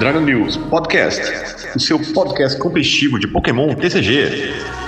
Dragon News Podcast, o seu podcast competitivo de Pokémon TCG.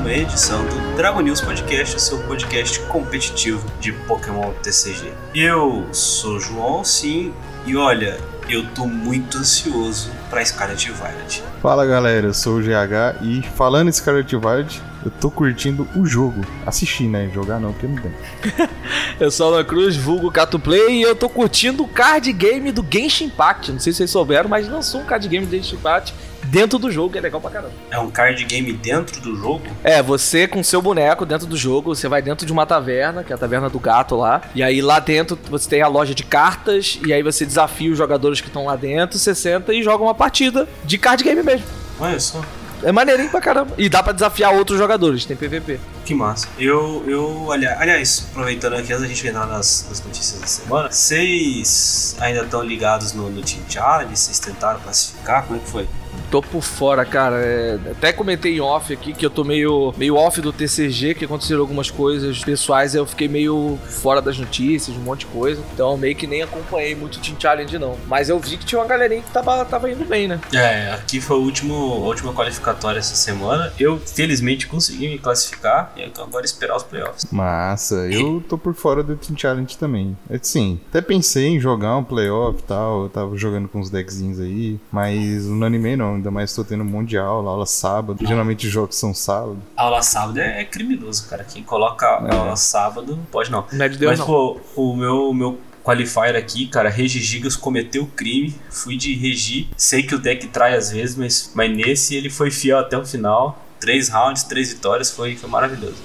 Uma edição do Dragon News Podcast, o seu podcast competitivo de Pokémon TCG. Eu sou o João, sim, e olha, eu tô muito ansioso pra Scarlet Violet. Fala galera, eu sou o GH e falando em Scarlet Violet, eu tô curtindo o jogo. Assistir, né? Jogar não, porque não tem. Eu sou o Alan Cruz, vulgo Cato Play, e eu tô curtindo o card game do Genshin Impact. Não sei se vocês souberam, mas lançou um card game do Genshin Impact dentro do jogo, que é legal pra caramba. É um card game dentro do jogo? É, você com seu boneco dentro do jogo, você vai dentro de uma taverna, que é a taverna do gato lá, e aí lá dentro você tem a loja de cartas, e aí você desafia os jogadores que estão lá dentro, você senta e joga uma partida de card game mesmo. Olha só, É maneirinho pra caramba. E dá pra desafiar outros jogadores, tem PVP. que massa. Eu, eu ali- aliás, aproveitando aqui antes da gente entrar nas, nas notícias da semana, vocês ainda estão ligados no, no Team Challenge? Vocês tentaram classificar? Como é que foi? Tô por fora, cara. É, até comentei em off aqui que eu tô meio, meio off do TCG, que aconteceram algumas coisas pessoais, eu fiquei meio fora das notícias, um monte de coisa. Então meio que nem acompanhei muito o Team Challenge, não. Mas eu vi que tinha uma galerinha que tava, tava indo bem, né? É, aqui foi o último, a última qualificatória essa semana. Eu, felizmente, consegui me classificar. E então agora esperar os playoffs. Massa, eu tô por fora do Team Challenge também. Assim, até pensei em jogar um playoff e tal, eu tava jogando com uns deckzinhos aí, mas não animei não, ainda mais tô tendo mundial, aula sábado. Geralmente os jogos são sábado. Aula sábado é, é criminoso, cara. Quem coloca É. aula sábado não pode não. Não é de Deus, Mas, não. pô, o meu, meu qualifier aqui, cara, Regi Gigas cometeu crime. Fui de Regi. Sei que o deck trai às vezes, mas, mas nesse ele foi fiel até o final. Três rounds, três vitórias, foi, foi maravilhoso.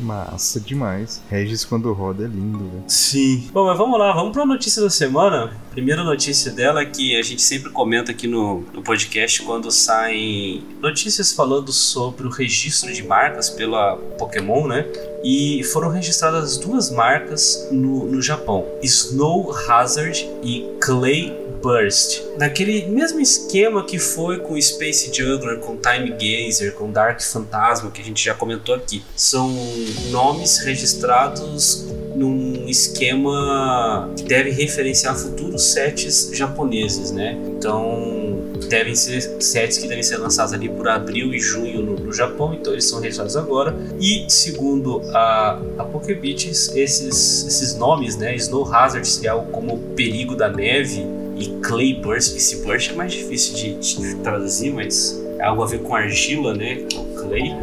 Massa demais. Regis quando roda é lindo, velho. Sim. Bom, mas vamos lá, vamos para a notícia da semana. Primeira notícia dela é que a gente sempre comenta aqui no, no podcast quando saem notícias falando sobre o registro de marcas pela Pokémon, né? E foram registradas duas marcas no, no Japão: Snow Hazard e Clay Burst. Naquele mesmo esquema que foi com Space Juggler, com Time Gazer, com Dark Phantasma, que a gente já comentou aqui. São nomes registrados num esquema que deve referenciar futuros sets japoneses, né? Então devem ser sets que devem ser lançados ali por abril e junho no, no Japão, então eles são registrados agora. E segundo a, a Pokébits, esses, esses nomes, né? Snow Hazard seria algo como perigo da neve e Clay Burst, esse Burst é mais difícil de, de traduzir, mas é algo a ver com argila, né? Clay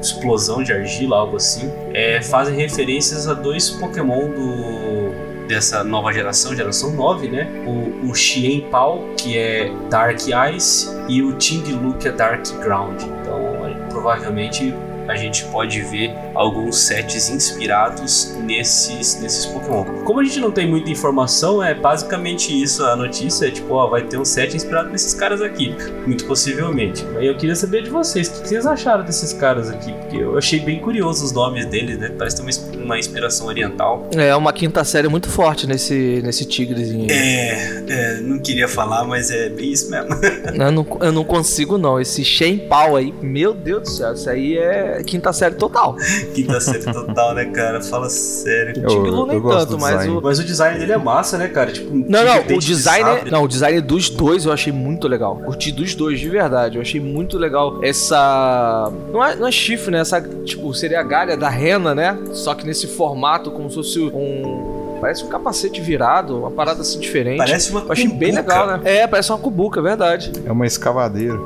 explosão de argila, algo assim, é, fazem referências a dois Pokémon do dessa nova geração, geração 9, né? O, o Xien Pao, que é Dark Ice, e o Ting Lu, que é Dark Ground. Então, provavelmente a gente pode ver alguns sets inspirados nesses, nesses Pokémon. Como a gente não tem muita informação, é basicamente isso a notícia, é tipo, ó, vai ter um set inspirado nesses caras aqui, muito possivelmente. Aí eu queria saber de vocês, o que vocês acharam desses caras aqui? Porque eu achei bem curioso os nomes deles, né? Parece ter uma, uma inspiração oriental. É uma quinta série muito forte nesse, nesse tigrezinho. É, é, não queria falar, mas é bem isso mesmo. Eu, não, eu não consigo, não. Esse Shen Pau aí, meu Deus do céu, isso aí é quinta série total. Quinta série total, né, cara? Fala sério. Eu- Tigre Lu nem gosto tanto, mas design. o. Mas o design dele é massa, né, cara? Tipo, um Não, não, o dente de design, sabre. não, o design dos dois eu achei muito legal. Curti dos dois, de verdade. Eu achei muito legal essa. Não é, não é chifre, né? Essa, tipo, seria a galha da rena, né? Só que nesse formato, como se fosse um. Parece um capacete virado, uma parada assim diferente. Parece uma eu achei bem legal, né? É, parece uma cubuca, é verdade. É uma escavadeira.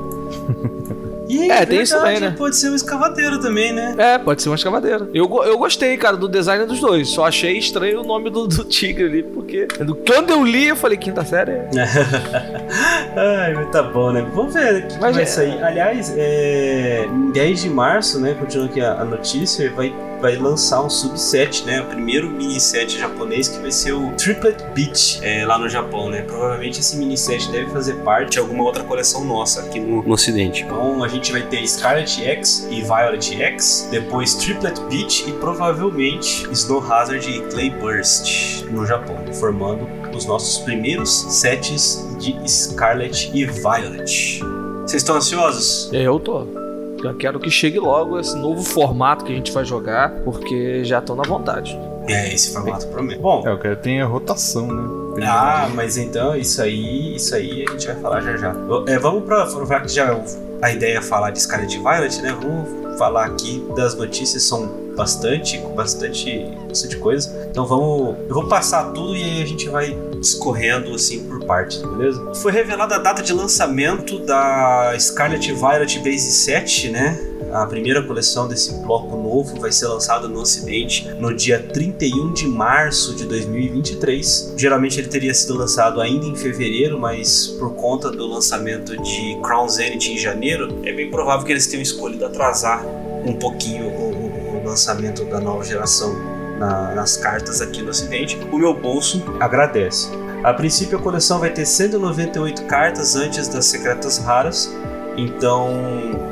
E É, tem isso verdade, também, né? Pode ser um escavadeiro também, né? É, pode ser uma escavadeira. Eu, eu gostei, cara, do design dos dois. Só achei estranho o nome do, do tigre ali, porque quando eu li, eu falei, quinta série. é- Ai, mas tá bom, né? Vamos ver o que Mas vai é- sair. Aliás, é, em 10 de março, né? Continuando aqui a, a notícia, vai vai lançar um subset, né? O primeiro mini set japonês que vai ser o Triplet Beach é, lá no Japão, né? Provavelmente esse mini set deve fazer parte de alguma outra coleção nossa aqui no, no ocidente. Então a gente vai ter Scarlet X e Violet X, depois Triplet Beach e provavelmente Snow Hazard e Clay Burst no Japão, formando os nossos primeiros sets de Scarlet e Violet. Vocês estão ansiosos? Eu tô. Já quero que chegue logo esse novo formato que a gente vai jogar, porque já tô na vontade. É, esse formato promete. Bom, É, eu quero ter a rotação, né? ah, mas então isso aí, isso aí a gente vai falar já já. É, vamos pra, já que já a ideia é falar de Scarlet Violet, né? Vamos falar aqui das notícias, são bastante, com bastante, bastante coisa. Então vamos, eu vou passar tudo e aí a gente vai escorrendo assim por partes, beleza? Foi revelada a data de lançamento da Scarlet Violet Base 7, né? A primeira coleção desse bloco novo vai ser lançada no Ocidente no dia 31 de março de 2023. Geralmente ele teria sido lançado ainda em fevereiro, mas por conta do lançamento de Crown Zenith em janeiro, é bem provável que eles tenham escolhido atrasar um pouquinho o, o lançamento da nova geração na, nas cartas aqui no Ocidente. O meu bolso agradece. A princípio a coleção vai ter 198 cartas antes das secretas raras então,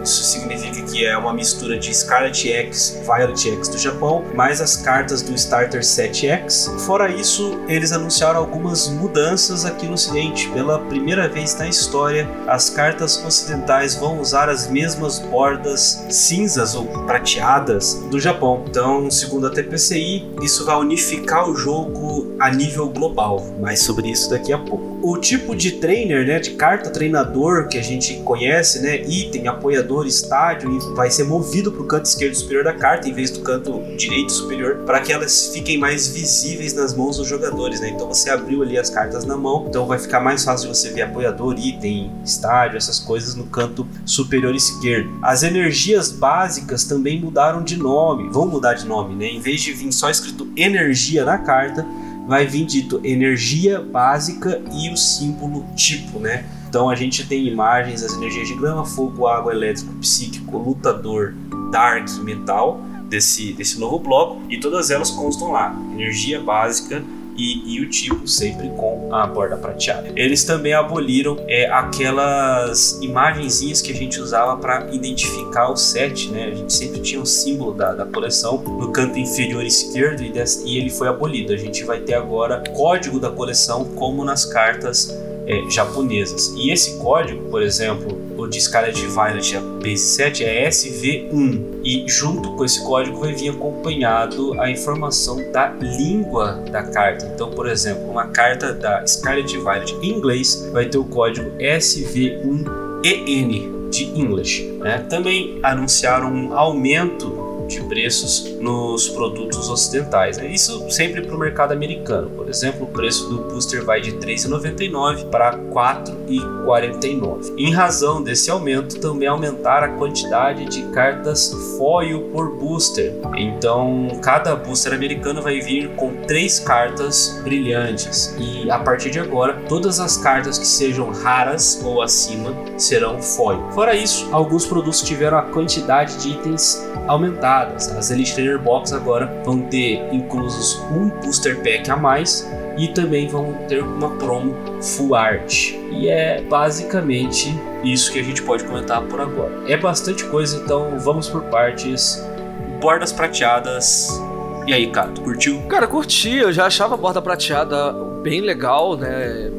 isso significa que é uma mistura de Scarlet X, Violet X do Japão, mais as cartas do Starter 7X. Fora isso, eles anunciaram algumas mudanças aqui no Ocidente. Pela primeira vez na história, as cartas ocidentais vão usar as mesmas bordas cinzas ou prateadas do Japão. Então, segundo a TPCI, isso vai unificar o jogo a nível global. Mas sobre isso daqui a pouco. O tipo de trainer, né, de carta treinador que a gente conhece, né, item, apoiador, estádio, e vai ser movido para o canto esquerdo superior da carta em vez do canto direito superior, para que elas fiquem mais visíveis nas mãos dos jogadores, né? Então você abriu ali as cartas na mão, então vai ficar mais fácil de você ver apoiador, item, estádio, essas coisas no canto superior esquerdo. As energias básicas também mudaram de nome, vão mudar de nome, né? Em vez de vir só escrito energia na carta, vai vir dito energia básica e o símbolo tipo, né? Então a gente tem imagens das energias de grama, fogo, água, elétrico, psíquico, lutador, dark, metal desse, desse novo bloco e todas elas constam lá. Energia básica e, e, o tipo sempre com a borda prateada. Eles também aboliram é, aquelas imagenzinhas que a gente usava para identificar o set, né? A gente sempre tinha um símbolo da, da coleção no canto inferior esquerdo e, e ele foi abolido. A gente vai ter agora código da coleção como nas cartas é, japonesas. E esse código, por exemplo, o de Scarlet Violet a Base 7 é SV1 e junto com esse código vai vir acompanhado a informação da língua da carta. Então, por exemplo, uma carta da Scarlet Violet em inglês vai ter o código SV1EN de English. Né? Também anunciaram um aumento de preços nos produtos ocidentais. Né? Isso sempre para o mercado americano. Por exemplo, o preço do booster vai de R$ 3,99 para R$ 4,49. Em razão desse aumento, também aumentar a quantidade de cartas foil por booster. Então, cada booster americano vai vir com três cartas brilhantes e a partir de agora, todas as cartas que sejam raras ou acima serão foil. Fora isso, alguns produtos tiveram a quantidade de itens aumentada as Elite Trainer Box agora vão ter inclusos um booster pack a mais e também vão ter uma promo full art. E é basicamente isso que a gente pode comentar por agora. É bastante coisa, então vamos por partes. Bordas prateadas. E aí, Cato, curtiu? Cara, curti. Eu já achava a borda prateada bem legal, né?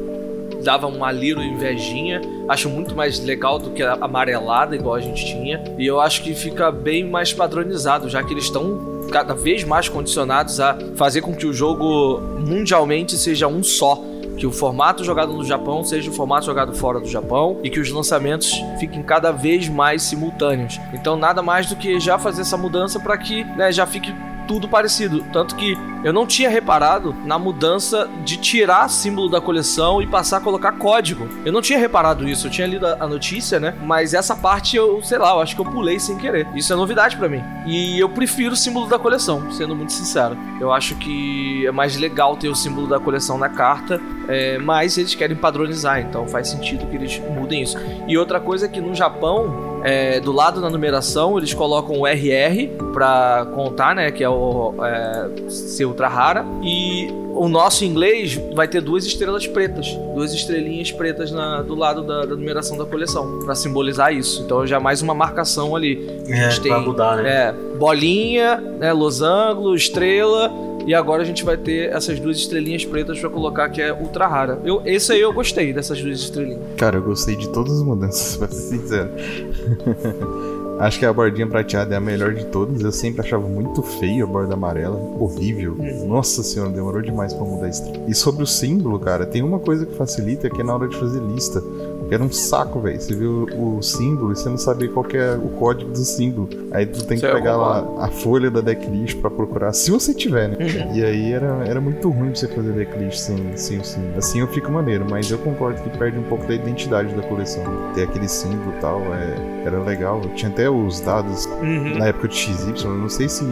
Dava um aliro invejinha. Acho muito mais legal do que a amarelada, igual a gente tinha. E eu acho que fica bem mais padronizado, já que eles estão cada vez mais condicionados a fazer com que o jogo mundialmente seja um só. Que o formato jogado no Japão seja o formato jogado fora do Japão e que os lançamentos fiquem cada vez mais simultâneos. Então, nada mais do que já fazer essa mudança para que né, já fique tudo parecido. Tanto que eu não tinha reparado na mudança de tirar símbolo da coleção e passar a colocar código. Eu não tinha reparado isso, eu tinha lido a notícia, né? Mas essa parte eu, sei lá, eu acho que eu pulei sem querer. Isso é novidade para mim. E eu prefiro o símbolo da coleção, sendo muito sincero. Eu acho que é mais legal ter o símbolo da coleção na carta é, mas eles querem padronizar, então faz sentido que eles mudem isso. E outra coisa é que no Japão, é, do lado da numeração, eles colocam o RR para contar, né, que é o é, ser ultra rara, e o nosso inglês vai ter duas estrelas pretas, duas estrelinhas pretas na, do lado da, da numeração da coleção, para simbolizar isso. Então já é mais uma marcação ali. A gente é, tem, mudar, né? É, bolinha, né, losango, estrela e agora a gente vai ter essas duas estrelinhas pretas para colocar que é ultra rara. Eu, esse aí eu gostei dessas duas estrelinhas. Cara, eu gostei de todas as mudanças, pra ser sincero. Acho que a bordinha prateada é a melhor de todas. Eu sempre achava muito feio a borda amarela. Horrível. Nossa senhora, demorou demais pra mudar isso. E sobre o símbolo, cara, tem uma coisa que facilita que é na hora de fazer lista. Era um saco, velho. Você viu o símbolo e você não sabia qual é o código do símbolo. Aí tu tem que é pegar lá a folha da decklist pra procurar, se você tiver, né? Uhum. E aí era, era muito ruim você fazer decklist sem, sem o símbolo. Assim eu fico maneiro, mas eu concordo que perde um pouco da identidade da coleção. Ter aquele símbolo e tal, é, era legal. Tinha até os dados uhum. na época de XY, eu não sei se.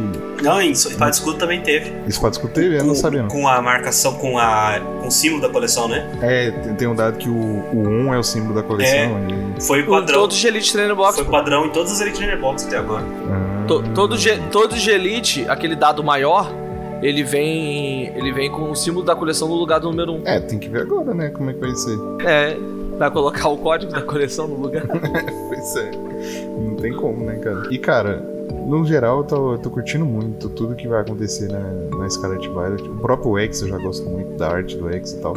Não, em Espada Escudo também teve. Espada Escudo teve? Eu não sabia. Não. Com a marcação, com, a, com o símbolo da coleção, né? É, tem um dado que o, o 1 é o símbolo da coleção. É, e... Foi padrão. Todos de Elite Trainer Box. Foi padrão em todos os Elite Trainer Box até agora. Ah. To, todo, todo de Elite, aquele dado maior, ele vem ele vem com o símbolo da coleção no lugar do número 1. É, tem que ver agora, né, como é que vai ser. É, vai colocar o código da coleção no lugar. pois é. Não tem como, né, cara? E, cara, no geral, eu tô, eu tô curtindo muito tudo que vai acontecer na, na Scarlet Violet. O próprio X eu já gosto muito da arte do X e tal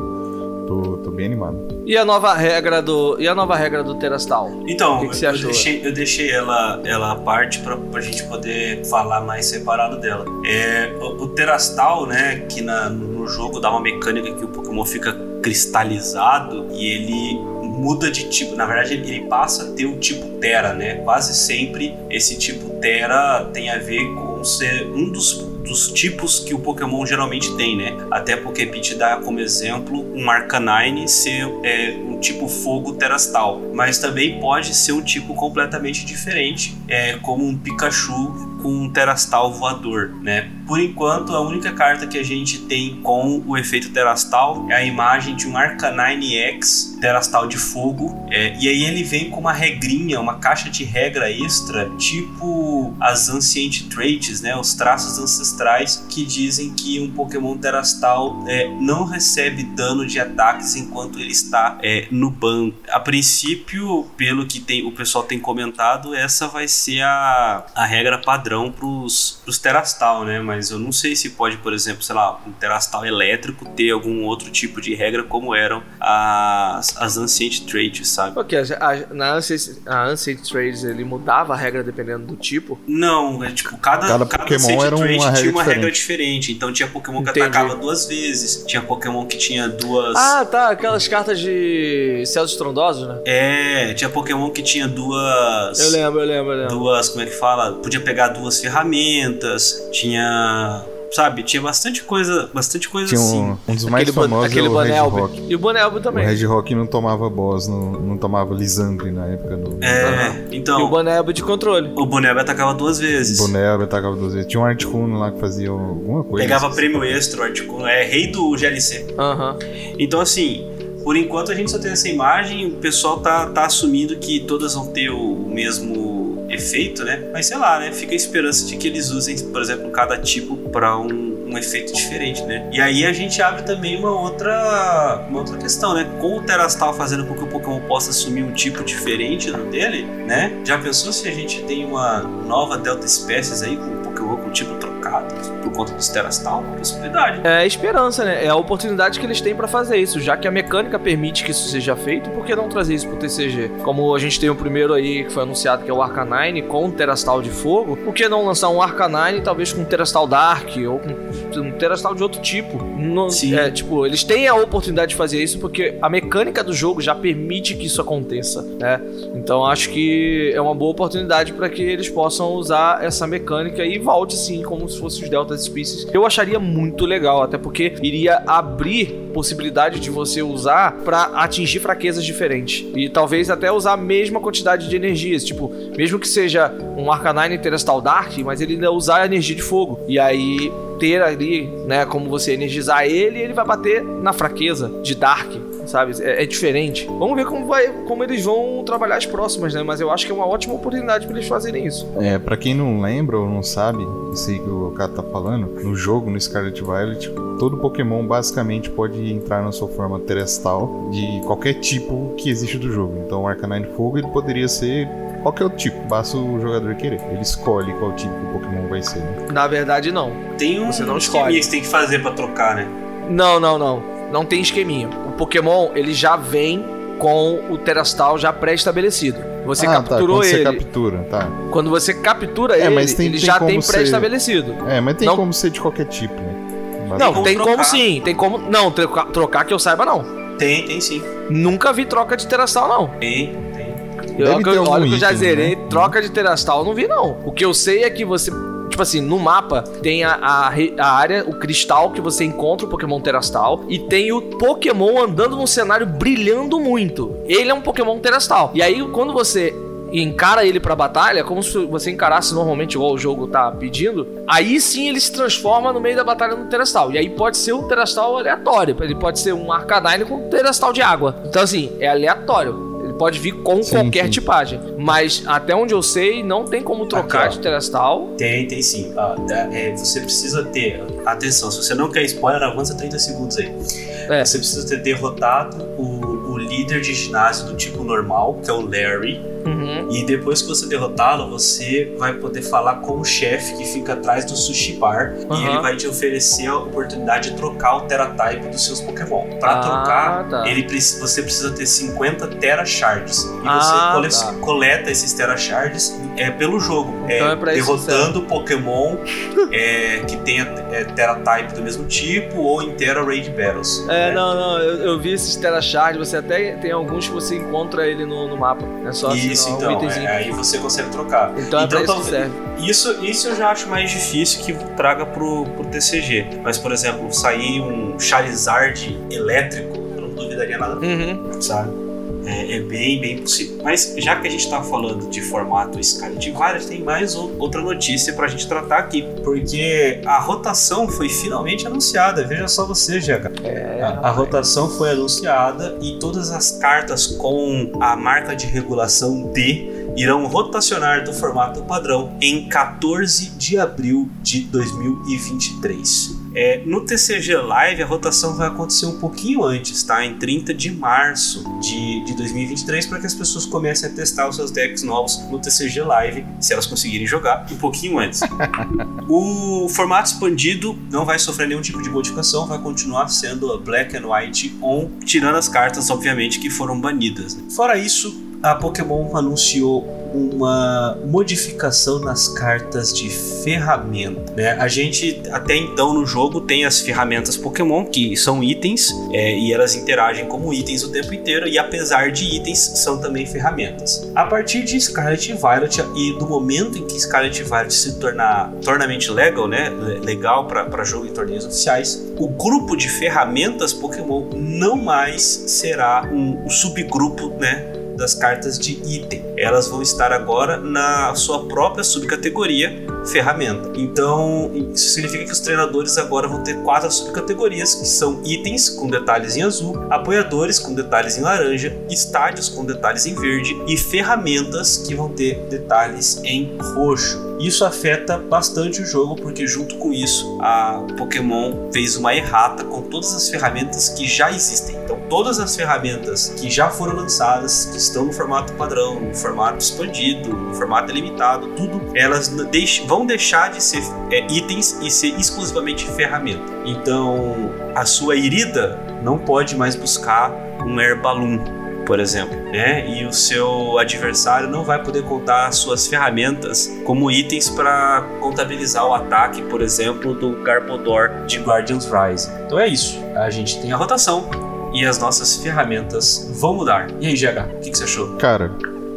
tô, tô bem animado. E a nova regra do. E a nova regra do Terastal? Então, que que você eu, achou? Deixei, eu deixei ela, ela à parte pra, pra gente poder falar mais separado dela. É, o, o Terastal, né, que na, no jogo dá uma mecânica que o Pokémon fica cristalizado e ele muda de tipo. Na verdade, ele passa a ter o tipo Terra, né? Quase sempre esse tipo Terra tem a ver com ser um dos dos tipos que o Pokémon geralmente tem, né? Até porque Pete dá como exemplo um Arcanine ser é, um tipo fogo terastal, mas também pode ser um tipo completamente diferente, é, como um Pikachu com um Terastal voador, né? Por enquanto, a única carta que a gente tem com o efeito Terastal é a imagem de um Arcanine X Terastal de fogo, é, e aí ele vem com uma regrinha, uma caixa de regra extra, tipo as Ancient Traits, né? Os traços ancestrais que dizem que um Pokémon Terastal é, não recebe dano de ataques enquanto ele está é, no banco. A princípio, pelo que tem, o pessoal tem comentado, essa vai ser a, a regra padrão padrão pros, pros Terastal, né? Mas eu não sei se pode, por exemplo, sei lá, um Terastal elétrico ter algum outro tipo de regra como eram as, as Ancient Traits, sabe? Ok, a, a, na Ancient, a Ancient Traits ele mudava a regra dependendo do tipo? Não, é tipo, cada, cada, cada Pokémon era uma regra tinha uma diferente. regra diferente. Então tinha Pokémon que Entendi. atacava duas vezes, tinha Pokémon que tinha duas. Ah, tá, aquelas cartas de céus estrondosos, né? É, tinha Pokémon que tinha duas. Eu lembro, eu lembro, eu lembro. Duas, como é que fala? Podia pegar duas ferramentas, tinha sabe? Tinha bastante coisa, bastante coisa Tinha um, assim. Um dos mais aquele famosos aquele é o Red Rock. E o Bonelbo também. O Red Rock não tomava boss, não, não tomava Lisandre na época. No... É, uhum. então... E o Bonelbo de controle. O Bonelbo atacava duas vezes. O Bonelbo atacava duas vezes. Tinha um Articuno lá que fazia alguma coisa. Pegava assim. prêmio extra, o Articuno. É rei do GLC. Aham. Uhum. Então, assim... Por enquanto a gente só tem essa imagem, o pessoal tá, tá assumindo que todas vão ter o mesmo efeito, né? Mas sei lá, né? Fica a esperança de que eles usem, por exemplo, cada tipo para um, um, efeito diferente, né? E aí a gente abre também uma outra, uma outra questão, né? Com o Terastal fazendo com que o Pokémon possa assumir um tipo diferente do dele, né? Já pensou se a gente tem uma nova Delta Espécies aí com Pokémon com tipo trocado por conta dos Terastal? Uma possibilidade. É a esperança, né? É a oportunidade que eles têm para fazer isso, já que a mecânica permite que isso seja feito, por que não trazer isso pro TCG? Como a gente tem o primeiro aí que foi anunciado que é o Arcanine com um Terastal de fogo, por que não lançar um Arcanine talvez com Terastal Dark ou com um Terastal de outro tipo? No, Sim. É, tipo, eles têm a oportunidade de fazer isso porque a mecânica do jogo já permite que isso aconteça, né? Então acho que é uma boa oportunidade para que eles possam usar essa mecânica e volte sim como se fossem os Delta Species, eu acharia muito legal, até porque iria abrir possibilidade de você usar para atingir fraquezas diferentes. E talvez até usar a mesma quantidade de energias. Tipo, mesmo que seja um Arcanine Terrestrial Dark, mas ele ainda usar a energia de fogo. E aí ter ali, né, como você energizar ele, ele vai bater na fraqueza de Dark sabe? É, é, diferente. Vamos ver como vai, como eles vão trabalhar as próximas, né? Mas eu acho que é uma ótima oportunidade para eles fazerem isso. É, para quem não lembra ou não sabe, aí que o cara tá falando, no jogo, no Scarlet Violet, todo Pokémon basicamente pode entrar na sua forma terestal de qualquer tipo que existe do jogo. Então, o Arcanine Fogo ele poderia ser qualquer outro tipo, basta o jogador querer. Ele escolhe qual tipo de Pokémon vai ser. Né? Na verdade, não. Tem um você não escolhe. que você tem que fazer para trocar, né? Não, não, não. Não tem esqueminha. O Pokémon, ele já vem com o Terastal já pré-estabelecido. Você ah, capturou tá. Quando ele. Você captura, tá. Quando você captura é, ele, mas tem, ele tem já tem pré-estabelecido. Ser... É, mas tem não... como ser de qualquer tipo, né? Mas... Não, tem, tem como sim. Tem como. Não, trocar, trocar que eu saiba, não. Tem, tem sim. Nunca vi troca de Terastal, não. Tem, tem. Eu, olha, olha que eu já zerei, né? troca de Terastal, eu não vi, não. O que eu sei é que você Tipo assim, no mapa tem a, a, a, área, o cristal que você encontra o Pokémon Terastal e tem o Pokémon andando num cenário brilhando muito. Ele é um Pokémon Terastal. E aí, quando você encara ele pra batalha, como se você encarasse normalmente igual o jogo tá pedindo, aí sim ele se transforma no meio da batalha no Terastal. E aí pode ser um Terastal aleatório, ele pode ser um Arcanine com um Terastal de água. Então assim, é aleatório pode vir com sim, qualquer sim. tipagem. Mas até onde eu sei, não tem como trocar Aqui, de Terastal. Tem, tem sim. Ah, é, você precisa ter. Atenção, se você não quer spoiler, avança 30 segundos aí. É. Você precisa ter derrotado o, o líder de ginásio do tipo normal, que é o Larry. Uhum. E depois que você derrotá-lo, você vai poder falar com o chefe que fica atrás do sushi bar uhum. e ele vai te oferecer a oportunidade de trocar o Teratype dos seus Pokémon. Para ah, trocar, tá. ele, você precisa ter 50 Tera Shards. E ah, você tá. coleta esses Tera Shards é, pelo jogo. Então é, é derrotando Pokémon é, que tenha é, Teratype do mesmo tipo ou em Tera Raid Battles. É, né? não, não. Eu, eu, vi esses Tera Shards. Você até tem alguns que você encontra ele no, no mapa. É só assim, isso, então. Um é, aí você consegue trocar. Então, é então isso serve. Isso, isso eu já acho mais difícil que traga pro, pro TCG. Mas, por exemplo, sair um Charizard elétrico, eu não duvidaria nada. Uhum. Sabe? É, é, bem, bem possível. Mas já que a gente está falando de formato Scarlet Violet, tem mais outra notícia para a gente tratar aqui, porque a rotação foi finalmente anunciada. Veja só você, GH. É, a, a rotação foi anunciada e todas as cartas com a marca de regulação D irão rotacionar do formato padrão em 14 de abril de 2023. É, no TCG Live a rotação vai acontecer um pouquinho antes, tá? Em 30 de março de, de 2023, para que as pessoas comecem a testar os seus decks novos no TCG Live, se elas conseguirem jogar, um pouquinho antes. o formato expandido não vai sofrer nenhum tipo de modificação, vai continuar sendo Black and White on, tirando as cartas, obviamente, que foram banidas. Fora isso, a Pokémon anunciou uma modificação nas cartas de ferramenta. Né? A gente até então no jogo tem as ferramentas Pokémon que são itens é, e elas interagem como itens o tempo inteiro e apesar de itens são também ferramentas. A partir de Scarlet Violet e do momento em que Scarlet Violet se tornar tornamente legal, né, legal para jogo e torneios oficiais, o grupo de ferramentas Pokémon não mais será um, um subgrupo, né, das cartas de item. Elas vão estar agora na sua própria subcategoria ferramenta. Então, isso significa que os treinadores agora vão ter quatro subcategorias, que são itens com detalhes em azul, apoiadores com detalhes em laranja, estádios com detalhes em verde e ferramentas que vão ter detalhes em roxo. Isso afeta bastante o jogo, porque junto com isso a Pokémon fez uma errata com todas as ferramentas que já existem. Então, todas as ferramentas que já foram lançadas, que estão no formato padrão, no formato expandido, no formato limitado, tudo, elas vão deixar de ser é, itens e ser exclusivamente ferramenta. Então, a sua Irida não pode mais buscar um Air Balloon por exemplo, né? E o seu adversário não vai poder contar suas ferramentas como itens para contabilizar o ataque, por exemplo, do Garbodor de Guardians Rise. Então é isso. A gente tem a rotação e as nossas ferramentas vão mudar. E aí, GH, o que, que você achou? Cara,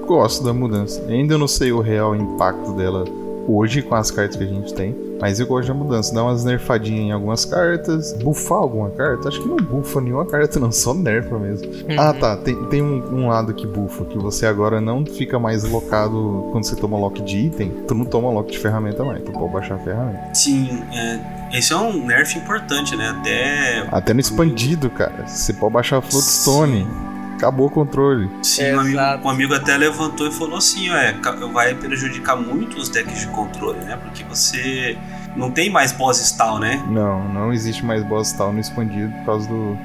gosto da mudança. Ainda não sei o real impacto dela hoje com as cartas que a gente tem. Mas eu gosto da mudança, dá umas nerfadinhas em algumas cartas, bufar alguma carta. Acho que não bufa nenhuma carta, não, só nerfa mesmo. Uhum. Ah, tá. Tem, tem um, um lado que bufa, que você agora não fica mais locado quando você toma lock de item, tu não toma lock de ferramenta mais, tu pode baixar a ferramenta. Sim, é, esse é um nerf importante, né? Até. Até no expandido, cara. Você pode baixar a Floatstone. Acabou o controle. Sim, um amigo, um amigo até levantou e falou assim: ó, é, vai prejudicar muito os decks de controle, né? Porque você não tem mais boss stall, né? Não, não existe mais boss tal no expandido por causa do,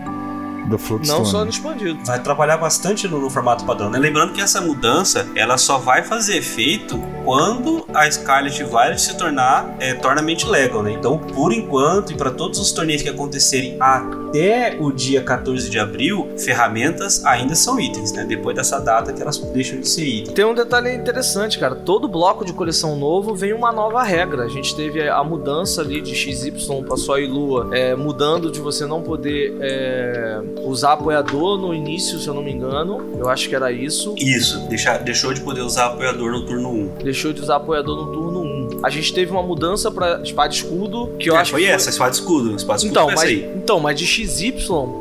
do Floatstone. Não só no expandido. Vai trabalhar bastante no, no formato padrão, né? Lembrando que essa mudança ela só vai fazer efeito quando a Scarlet Violet se tornar é, Tournament Legal, né? Então, por enquanto, e para todos os torneios que acontecerem até o dia 14 de abril, ferramentas ainda são itens, né? Depois dessa data que elas deixam de ser itens. Tem um detalhe interessante, cara. Todo bloco de coleção novo vem uma nova regra. A gente teve a mudança ali de XY para Sol e Lua, é, mudando de você não poder é, usar apoiador no início, se eu não me engano. Eu acho que era isso. Isso, deixa, deixou de poder usar apoiador no turno 1. Deixou de usar apoiador no turno 1. A gente teve uma mudança para espada e escudo, que eu É, acho foi que foi- essa, espada escudo. Espada escudo Então foi essa mas, aí. então, mas de XY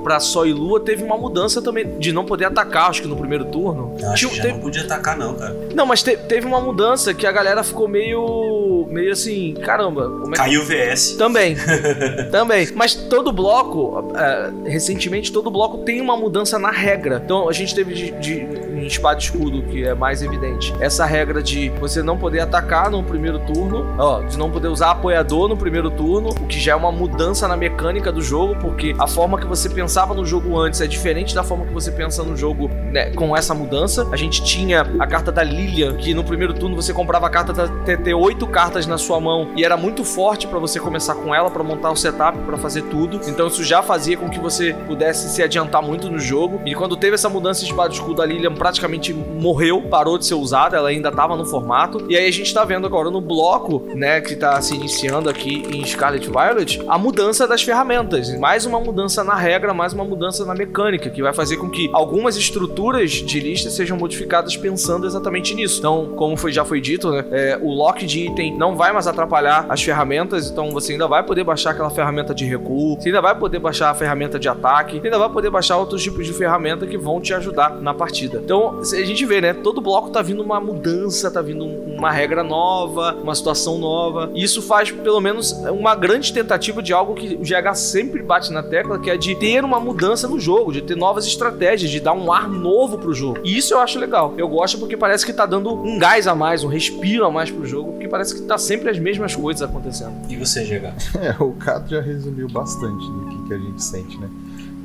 pra Sol e Lua teve uma mudança também de não poder atacar, acho que no primeiro turno. Eu acho Tinha- que já teve- não podia atacar, não, cara. Não, mas te- teve uma mudança que a galera ficou meio. meio assim, caramba, como é que. Caiu o VS. Também. Também. Mas todo bloco, é, recentemente, todo bloco tem uma mudança na regra. Então a gente teve de, de, em espada escudo, que é mais evidente, essa regra de você não poder atacar no primeiro turno, ó, de não poder usar apoiador no primeiro turno, o que já é uma mudança na mecânica do jogo, porque a forma que você pensava no jogo antes é diferente da forma que você pensa no jogo né, com essa mudança. A gente tinha a carta da Lilian, que no primeiro turno você comprava a carta da- ter, oito cartas na sua mão e era muito forte pra você começar com ela, pra montar o setup, pra fazer tudo. Então isso já fazia com que você pudesse se adiantar muito no jogo. E quando teve essa mudança de espada escudo, a Lilian praticamente morreu, parou de ser usada, ela ainda tava no formato. E aí a gente tá vendo agora no bloco, né, que tá se iniciando aqui em Scarlet Violet, a mudança das ferramentas. Mais uma mudança na regra, mais uma mudança na mecânica, que vai fazer com que algumas estruturas de lista sejam modificadas pensando exatamente nisso. Então, como foi, já foi dito, né, é, o lock de item não vai mais atrapalhar as ferramentas, então você ainda vai poder baixar aquela ferramenta de recuo, você ainda vai poder baixar a ferramenta de ataque, ainda vai poder baixar outros tipos de ferramenta que vão te ajudar na partida. Então, se a gente vê, né, todo bloco tá vindo uma mudança, tá vindo um- uma regra nova, uma situação nova. E isso faz, pelo menos, uma grande tentativa de algo que o GH sempre bate na tecla, que é de ter uma mudança no jogo, de ter novas estratégias, de dar um ar novo pro jogo. E isso eu acho legal. Eu gosto porque parece que tá dando um gás a mais, um respiro a mais pro jogo, porque parece que tá sempre as mesmas coisas acontecendo. E você, GH? É, o Cato já resumiu bastante do que, que a gente sente, né?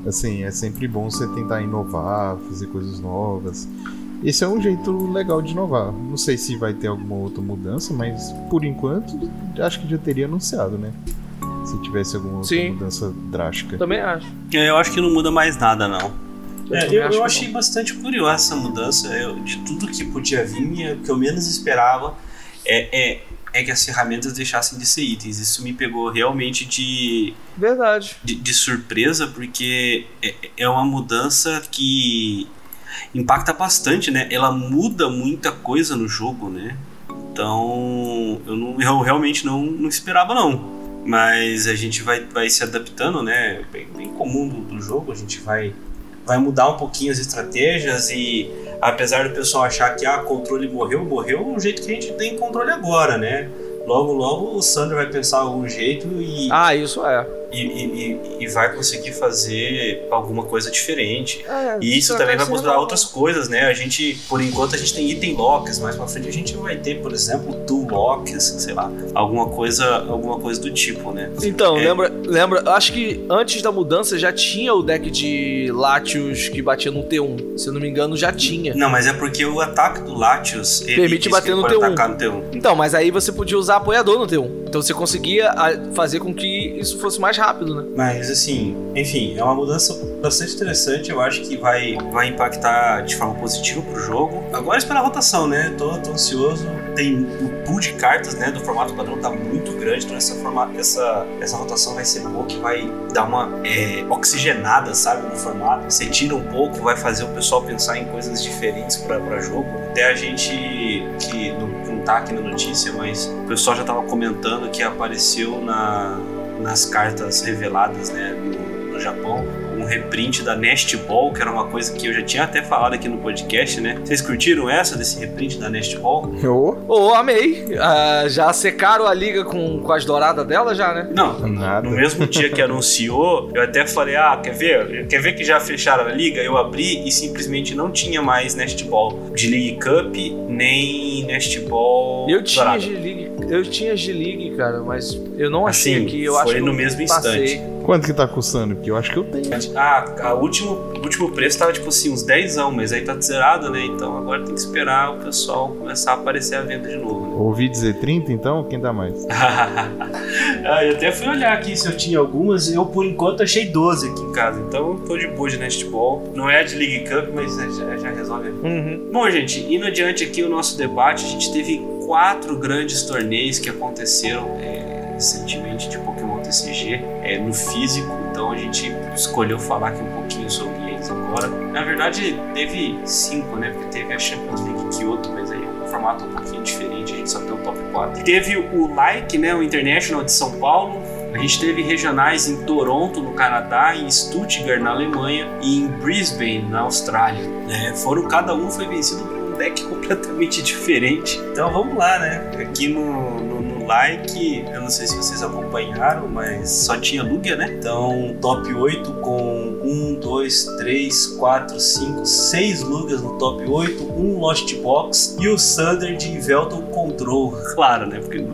Assim, é sempre bom você tentar inovar, fazer coisas novas. Esse é um jeito legal de inovar. Não sei se vai ter alguma outra mudança, mas por enquanto acho que já teria anunciado, né? Se tivesse alguma outra Sim. mudança drástica. Também acho. É, Eu acho que não muda mais nada, não. Eu É, eu, acho eu achei bastante curiosa essa mudança. Eu- de tudo que podia vir, é, o que eu menos esperava é, é, é que as ferramentas deixassem de ser itens. Isso me pegou realmente de, Verdade. de, de surpresa, porque é, é uma mudança que impacta bastante, né? Ela muda muita coisa no jogo, né? Então, eu, não, eu realmente não, não esperava, não. Mas a gente vai, vai se adaptando, né? Bem, bem comum do, do jogo, a gente vai, vai mudar um pouquinho as estratégias e apesar do pessoal achar que ah, controle morreu, morreu do jeito que a gente tem controle agora, né? Logo, logo o Sandro vai pensar algum jeito e, Ah, isso é. E, e, e- vai conseguir fazer alguma coisa diferente. É, E isso também vai mostrar outras coisas, né? A gente, por enquanto, a gente tem item locks, mais pra frente a gente vai ter, por exemplo, tool locks, sei lá, alguma coisa, alguma coisa do tipo, né? Então, É. lembra, lembra, acho que antes da mudança já tinha o deck de Latios que batia no T1. Se eu não me engano, já tinha. Não, mas é porque o ataque do Latios ele Permite bater no pode T1. atacar no T1. Então, mas aí você podia usar apoiador no T1. Então você conseguia fazer com que isso fosse mais rápido, né? Mas assim, enfim, é uma mudança bastante interessante. Eu acho que vai, vai impactar de forma positiva pro jogo. Agora esperar a rotação, né? Tô, tô ansioso. Tem o pool de cartas, né? Do formato padrão tá muito grande. Então essa, formato, essa, essa rotação vai ser boa, que vai dar uma é, oxigenada, sabe? No formato. Você tira um pouco, vai fazer o pessoal pensar em coisas diferentes pra jogo. Até a gente que com tá aqui na notícia, mas o pessoal já tava comentando que apareceu na, nas cartas reveladas, né, no, no Japão, um reprint da Nest Ball, que era uma coisa que eu já tinha até falado aqui no podcast, né? Vocês curtiram essa desse reprint da Nest Ball? Ô, oh, amei. Uh, já secaram a liga com, com as douradas dela já, né? Não, Nada. no mesmo dia que anunciou, eu até falei, ah, quer ver? Quer ver que já fecharam a liga? Eu abri e simplesmente não tinha mais Nest Ball de League Cup, nem Nest Ball Eu tinha G-League, eu tinha G-League, cara, mas eu não achei assim, aqui. Eu foi acho que no mesmo instante. Quanto que tá custando? Porque eu acho que eu tenho. Ah, a último, o último preço tava tipo assim, uns 10 anos, mas aí tá zerado, né? Então agora tem que esperar o pessoal começar a aparecer a venda de novo. Né? Ouvi dizer 30, então? Quem dá mais? ah, eu até fui olhar aqui se eu tinha algumas. Eu, por enquanto, achei 12 aqui em casa. Então tô de boa de Nestball. Não é de League Cup, mas é, já, já resolve. Uhum. Bom, gente, indo adiante aqui o nosso debate, a gente teve quatro grandes torneios que aconteceram é, recentemente de Pokémon TCG é, no físico, então a gente escolheu falar aqui um pouquinho sobre eles agora. Na verdade, teve cinco, né? Porque teve a Champions League Kyoto, mas aí é um formato um pouquinho diferente, a gente só tem o top 4. Teve o Like, né? O International de São Paulo, a gente teve regionais em Toronto, no Canadá, em Stuttgart, na Alemanha e em Brisbane, na Austrália. É, foram cada um foi vencido por um deck completamente diferente. Então vamos lá, né? Aqui no, like, eu não sei se vocês acompanharam, mas só tinha Lugia, né? Então, top 8 com 1, 2, 3, 4, 5, 6 Lugas no top 8, um Lost Box e o Sander de Velton Control, claro, né? Porque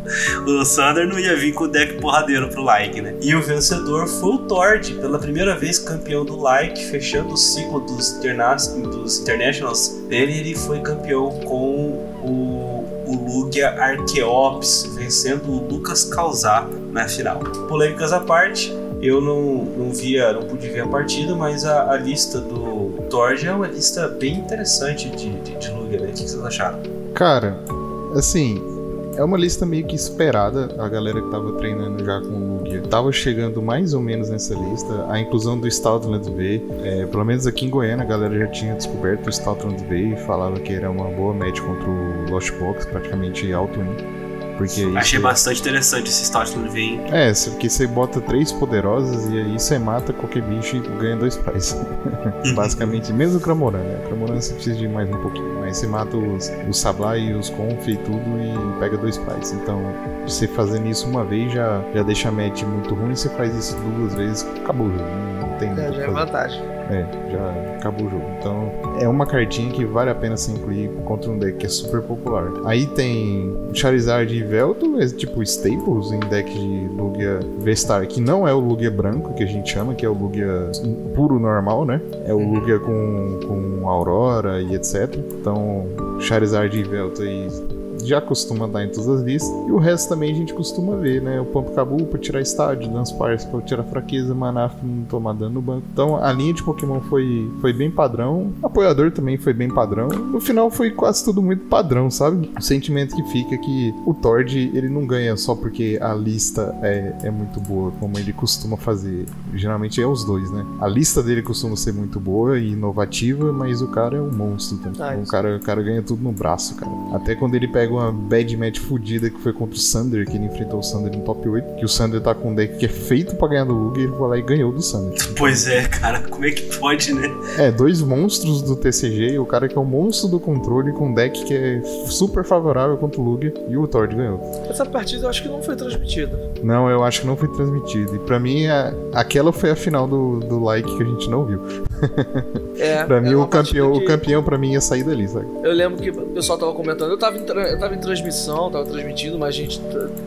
o Sander não ia vir com o deck porradeiro pro like, né? E o vencedor foi o Tord, pela primeira vez campeão do like, fechando o ciclo dos, dos Internationals dele, ele foi campeão com o Lugia Archeops, vencendo o Lucas Causar na final. Polêmicas à parte, eu não, não via, não pude ver a partida, mas a, a lista do Torge é uma lista bem interessante de, de, de Lugia, né? O que vocês acharam? Cara, assim, é uma lista meio que esperada. A galera que tava treinando já com o Lugia tava chegando mais ou menos nessa lista. A inclusão do Stoutland V, é, pelo menos aqui em Goiânia, a galera já tinha descoberto o Stoutland V e falava que era uma boa match contra o Lost Box, praticamente alto 1. Porque Achei bastante interessante esse start do vem. É, porque você bota três poderosas e aí você mata qualquer bicho e ganha dois prizes. Basicamente, mesmo o Cramoran, né? O Cramoran você precisa de mais um pouquinho. Mas você mata os, os Sablai e os Conf e tudo e pega dois prizes. Então, você fazendo isso uma vez já, já deixa a match muito ruim. Você faz isso duas vezes, acabou. Não, não tem é, já é vantagem. É, já acabou o jogo. Então é uma cartinha que vale a pena se incluir contra um deck que é super popular. Aí tem Charizard e Velto, é tipo staples em deck de Lugia V-Star, que não é o Lugia branco que a gente chama, que é o Lugia puro normal, né? É o Lugia com, com Aurora e etc. Então Charizard e Velto aí já costuma dar em todas as listas. E o resto também a gente costuma ver, né? O Pompo Cabu pra tirar estádio, Dance Parse pra tirar fraqueza, Manaf não tomar dano no banco. Então a linha de Pokémon foi, foi bem padrão. Apoiador também foi bem padrão. No final foi quase tudo muito padrão, sabe? O sentimento que fica é que o Tord ele não ganha só porque a lista é, é muito boa, como ele costuma fazer. Geralmente é os dois, né? A lista dele costuma ser muito boa e inovativa, mas o cara é um monstro também. Ah, o, cara, o cara ganha tudo no braço, cara. Até quando ele pega uma bad match fodida que foi contra o Sander, que ele enfrentou o Sander no top 8. Que o Sander tá com um deck que é feito pra ganhar do Lugia e ele foi lá e ganhou do Sander. Pois é, cara, como é que pode, né? É, dois monstros do TCG, o cara que é o monstro do controle com um deck que é super favorável contra o Lugia e o Tord ganhou. Essa partida eu acho que não foi transmitida. Não, eu acho que não foi transmitida. E pra mim, a, aquela foi a final do, do like que a gente não viu. É, pra mim, o campeão, que... o campeão pra mim ia sair dali, sabe? Eu lembro que o pessoal tava comentando, eu tava em, tra... eu tava em transmissão, tava transmitindo, mas a gente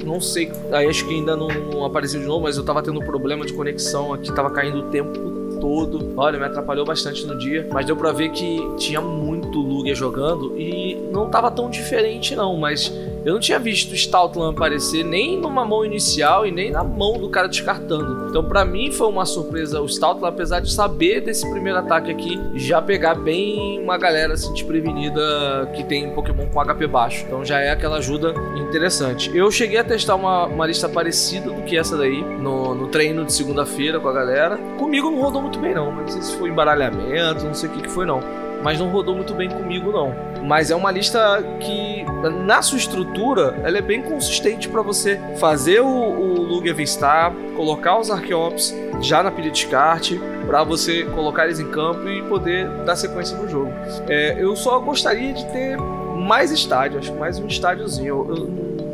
não sei, aí acho que ainda não, não apareceu de novo, mas eu tava tendo um problema de conexão aqui, tava caindo o tempo todo. Olha, me atrapalhou bastante no dia, mas deu para ver que tinha muito Lugia jogando e não tava tão diferente não, mas eu não tinha visto o Stoutland aparecer nem numa mão inicial e nem na mão do cara descartando. Então, para mim, foi uma surpresa o Stoutland, apesar de saber desse primeiro ataque aqui, já pegar bem uma galera assim desprevenida que tem Pokémon com HP baixo. Então, já é aquela ajuda interessante. Eu cheguei a testar uma, uma lista parecida do que essa daí no, no treino de segunda-feira com a galera. Comigo não rodou muito bem, não. Não sei se foi embaralhamento, não sei o que, que foi, não. Mas não rodou muito bem comigo não. Mas é uma lista que, na sua estrutura, ela é bem consistente para você fazer o, o Lugia Vistar, colocar os Archeops já na pilha de descarte, para você colocar eles em campo e poder dar sequência no jogo. É, eu só gostaria de ter mais estádio, acho que mais um estádiozinho. Eu, eu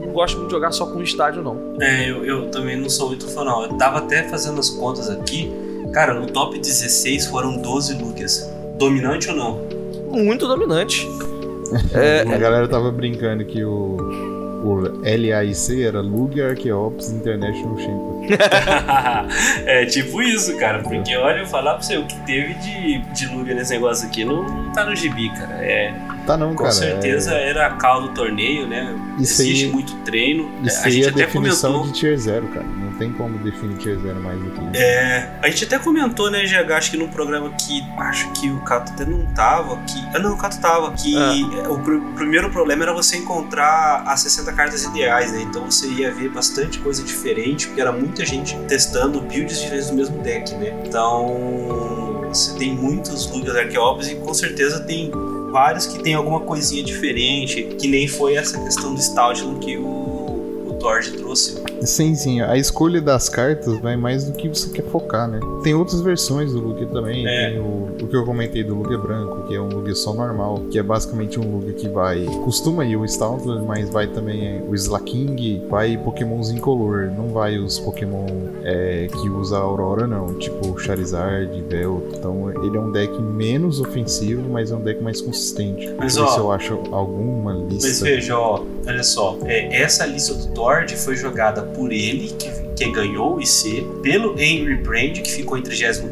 não gosto muito de jogar só com um estádio, não. É, eu, eu também não sou muito fã, não. Eu tava até fazendo as contas aqui. Cara, no top 16 foram 12 Lugias. Dominante ou não? Muito dominante. É, a galera tava brincando que o, o LAIC era Lugia Archeops International Champion. é tipo isso, cara. Porque olha, eu falar pra você, o que teve de, de Lugia nesse negócio aqui não tá no gibi, cara. É, Tá não, com cara. certeza é... era a cal do torneio, né? Isso Existe aí- muito treino. Isso a aí gente é até definição comentou. de Tier 0, cara. Não tem como definir Tier 0 mais do que isso. É, a gente até comentou, né, GH, acho que num programa que acho que o Cato até não tava, que. Ah, não, o Cato tava, que o, pr- o primeiro problema era você encontrar as 60 cartas ideais, né? Então você ia ver bastante coisa diferente, porque era muita gente testando builds diferentes do mesmo deck, né? Então você tem muitos Lugias Archeops e com certeza tem vários que tem alguma coisinha diferente, que nem foi essa questão do Stoutland que o, Torge trouxe. Sim, sim. A escolha das cartas vai mais do que você quer focar, né? Tem outras versões do Lugia também. É. Tem o, o que eu comentei do Lugia branco, que é um Lugia só normal, que é basicamente um Lugia que vai. Costuma ir o Stoutland, mas vai também o Slaking, vai Pokémons incolor. Não vai os Pokémon é, que usa a Aurora, não. Tipo Charizard, Belt. Então ele é um deck menos ofensivo, mas é um deck mais consistente. Mas, Por isso ó, eu acho alguma lista. Mas veja, ó, olha só, é, essa lista do Foi jogada por ele, que, que ganhou o IC, pelo Henry Brand, que ficou em 33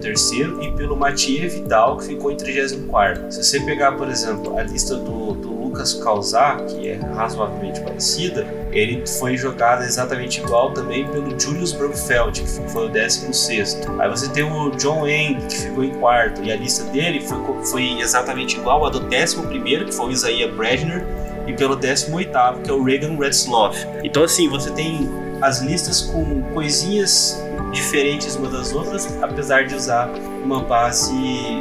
e pelo Mathieu Vidal, que ficou em 34 Se você pegar, por exemplo, a lista do, do Lucas Causar, que é razoavelmente parecida, ele foi jogado exatamente igual também pelo Julius Brumfeld, que foi o 16 Aí você tem o John Eng, que ficou em quarto, e a lista dele foi, foi exatamente igual à do 11 que foi o Isaiah Bradner, e pelo 18 que é o Reagan Redsloff. Então assim, você tem as listas com coisinhas diferentes uma das outras, apesar de usar uma base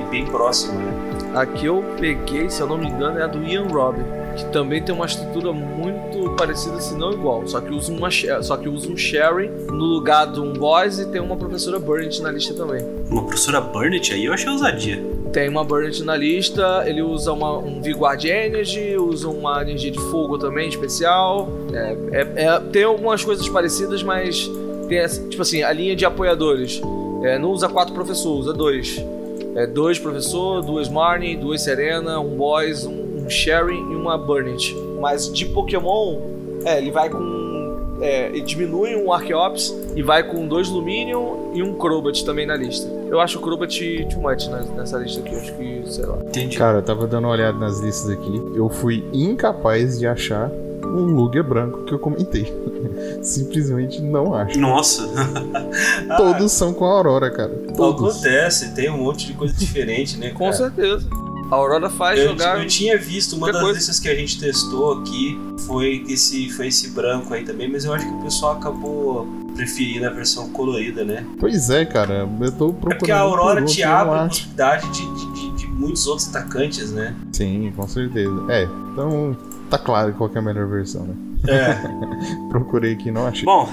bem próxima, né? Aqui eu peguei, se eu não me engano, é a do Ian Robb, que também tem uma estrutura muito parecida, se não igual. Só que usa uma só que usa um sharing no lugar de um boys e tem uma professora Burnett na lista também. Uma professora Burnett aí eu achei ousadia. Tem uma Burnett na lista, ele usa uma, um Vigor de Energy, usa uma energia de fogo também especial. É, é- é- tem algumas coisas parecidas, mas tem essa- tipo assim, a linha de apoiadores. É, não usa quatro professores, usa dois. É, dois professor, duas Marnie, duas Serena, um Boys, um, um Sherry e uma Burnett. Mas de Pokémon, é, ele vai com. É, ele diminui um Archeops e vai com dois Luminion e um Crobat também na lista. Eu acho o Crobat too much nessa lista aqui, eu acho que, sei lá. Entendi. Cara, eu tava dando uma olhada nas listas aqui. Eu fui incapaz de achar um Lugia branco que eu comentei. Simplesmente não acho. Nossa. Ah, Todos são com a Aurora, cara. Todos. Acontece, tem um monte de coisa diferente, né? Com cara? certeza. A Aurora faz Eu, jogar. eu tinha visto uma das coisa. listas que a gente testou aqui foi esse, foi esse branco aí também, mas eu acho que o pessoal acabou preferindo a versão colorida, né? Pois é, cara. Eu tô procurando. É porque a Aurora te abre a possibilidade de, de- de- de muitos outros atacantes, né? Sim, com certeza. É, então tá claro qual que é a melhor versão, né? É. Procurei aqui não achei. Bom,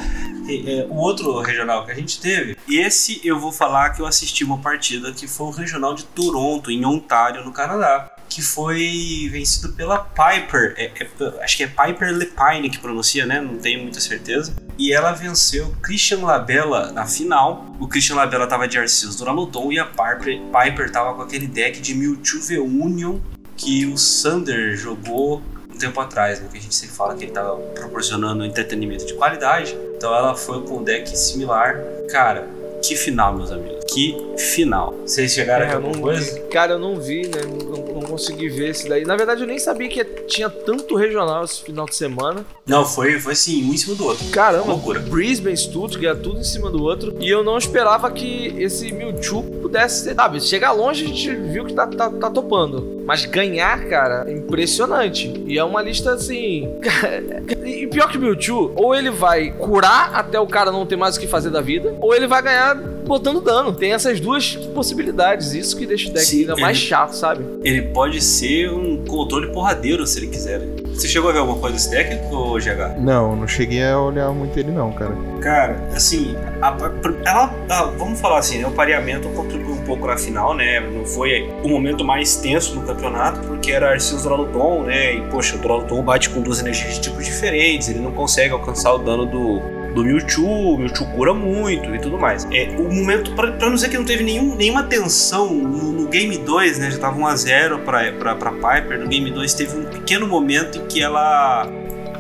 e- é, o outro regional que a gente teve, esse eu vou falar que eu assisti uma partida que foi o regional de Toronto, em Ontário, no Canadá. Que foi vencido pela Piper, é- é- acho que é Piper Lepine que pronuncia, né? Não tenho muita certeza. E ela venceu Christian Labella na final. O Christian Labella tava de Arceus Duraludon e a Piper, Piper tava com aquele deck de Mewtwo V-Union que o Sander jogou um tempo atrás, né? Que a gente sempre fala que ele tava proporcionando entretenimento de qualidade. Então ela foi com um deck similar. Cara, que final, meus amigos. Que final. Vocês chegaram É, a alguma coisa? Cara, eu não vi, né? Não, não consegui ver esse daí. Na verdade, eu nem sabia que tinha tanto regional esse final de semana. Não, foi, foi assim, um em cima do outro. Caramba, Loucura. Brisbane, Stuttgart, tudo em cima do outro. E eu não esperava que esse Mewtwo pudesse ser. Sabe, chegar longe a gente viu que tá, tá, tá topando. Mas ganhar, cara, é impressionante. E é uma lista assim. e pior que o Mewtwo, ou ele vai curar até o cara não ter mais o que fazer da vida, ou ele vai ganhar botando dano. Tem essas duas possibilidades. Isso que deixa o deck Sim, ainda mais ele- chato, sabe? Ele pode ser um controle porradeiro se ele quiser. né? Você chegou a ver alguma coisa desse deck, ô GH? Não, não cheguei a olhar muito ele não, cara. Cara, assim, a- a- ela, a- vamos falar assim, né, o pareamento contribuiu um pouco na final, né? Não foi o momento mais tenso no campeonato, porque era Arceus Duraludon, né? E, poxa, o Duraludon bate com duas energias de tipos diferentes, ele não consegue alcançar o dano do, do Mewtwo, Mewtwo cura muito e tudo mais. É, o momento, pra, pra não dizer que não teve nenhum, nenhuma tensão no, no Game 2, né? Já tava 1x0 pra, pra, pra Piper, no Game 2 teve um pequeno momento em que ela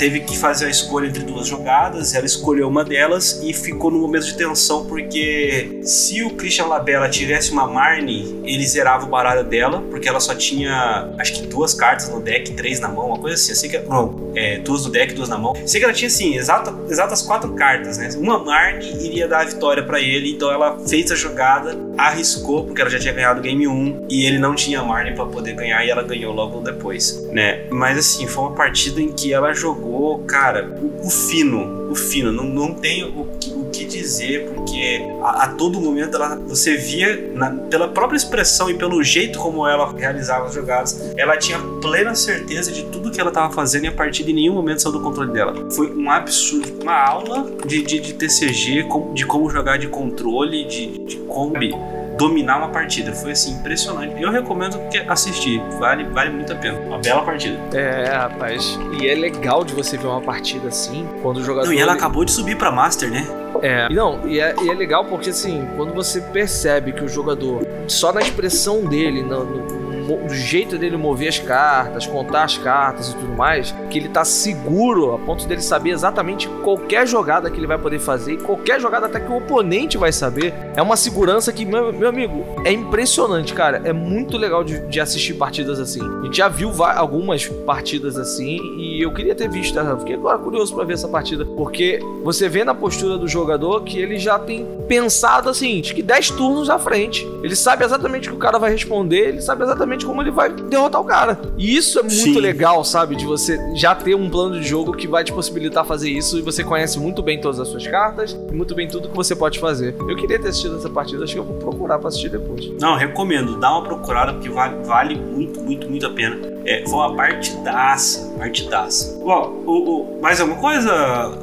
teve que fazer a escolha entre duas jogadas, ela escolheu uma delas e ficou no momento de tensão porque se o Christian Labella tivesse uma Marnie, ele zerava o baralho dela, porque ela só tinha acho que duas cartas no deck, três na mão, uma coisa assim. Eu sei que não, é, duas no deck, duas na mão. Sei que ela tinha assim, exata, exatas quatro cartas, né? Uma Marnie iria dar a vitória pra ele, então ela fez a jogada, arriscou porque ela já tinha ganhado o game 1 e ele não tinha Marnie pra poder ganhar e ela ganhou logo depois, né? Mas assim, foi uma partida em que ela jogou, cara, o, o fino, o fino, não, não tem o, o que dizer, porque a, a todo momento ela, você via, na- pela própria expressão e pelo jeito como ela realizava as jogadas, ela tinha plena certeza de tudo que ela estava fazendo e a partida em nenhum momento saiu do controle dela. Foi um absurdo, uma aula de, de, de TCG, de como jogar de controle, de, de como dominar uma partida. Foi assim, impressionante. Eu recomendo que assistir, vale, vale muito a pena. Uma bela partida. É, rapaz. E é legal de você ver uma partida assim, quando o jogador. Não, e ela acabou de subir pra Master, né? É, não, e é, e é legal porque assim, quando você percebe que o jogador, só na expressão dele, no- no- do jeito dele mover as cartas, contar as cartas e tudo mais, que ele tá seguro a ponto dele saber exatamente qualquer jogada que ele vai poder fazer, e qualquer jogada até que o oponente vai saber, é uma segurança que, meu, meu amigo, é impressionante, cara. É muito legal de, de assistir partidas assim. A gente já viu algumas partidas assim e eu queria ter visto, né? fiquei agora curioso pra ver essa partida, porque você vê na postura do jogador que ele já tem pensado assim, que 10 turnos à frente. Ele sabe exatamente o que o cara vai responder, ele sabe exatamente como ele vai derrotar o cara. E isso é muito Sim. legal, sabe? De você já ter um plano de jogo que vai te possibilitar fazer isso e você conhece muito bem todas as suas cartas e muito bem tudo que você pode fazer. Eu queria ter assistido essa partida, acho que eu vou procurar pra assistir depois. Não, recomendo. Dá uma procurada porque vale, vale muito, muito, muito a pena. É, foi uma partidaça, partidaça. Bom, o, o- mais alguma coisa?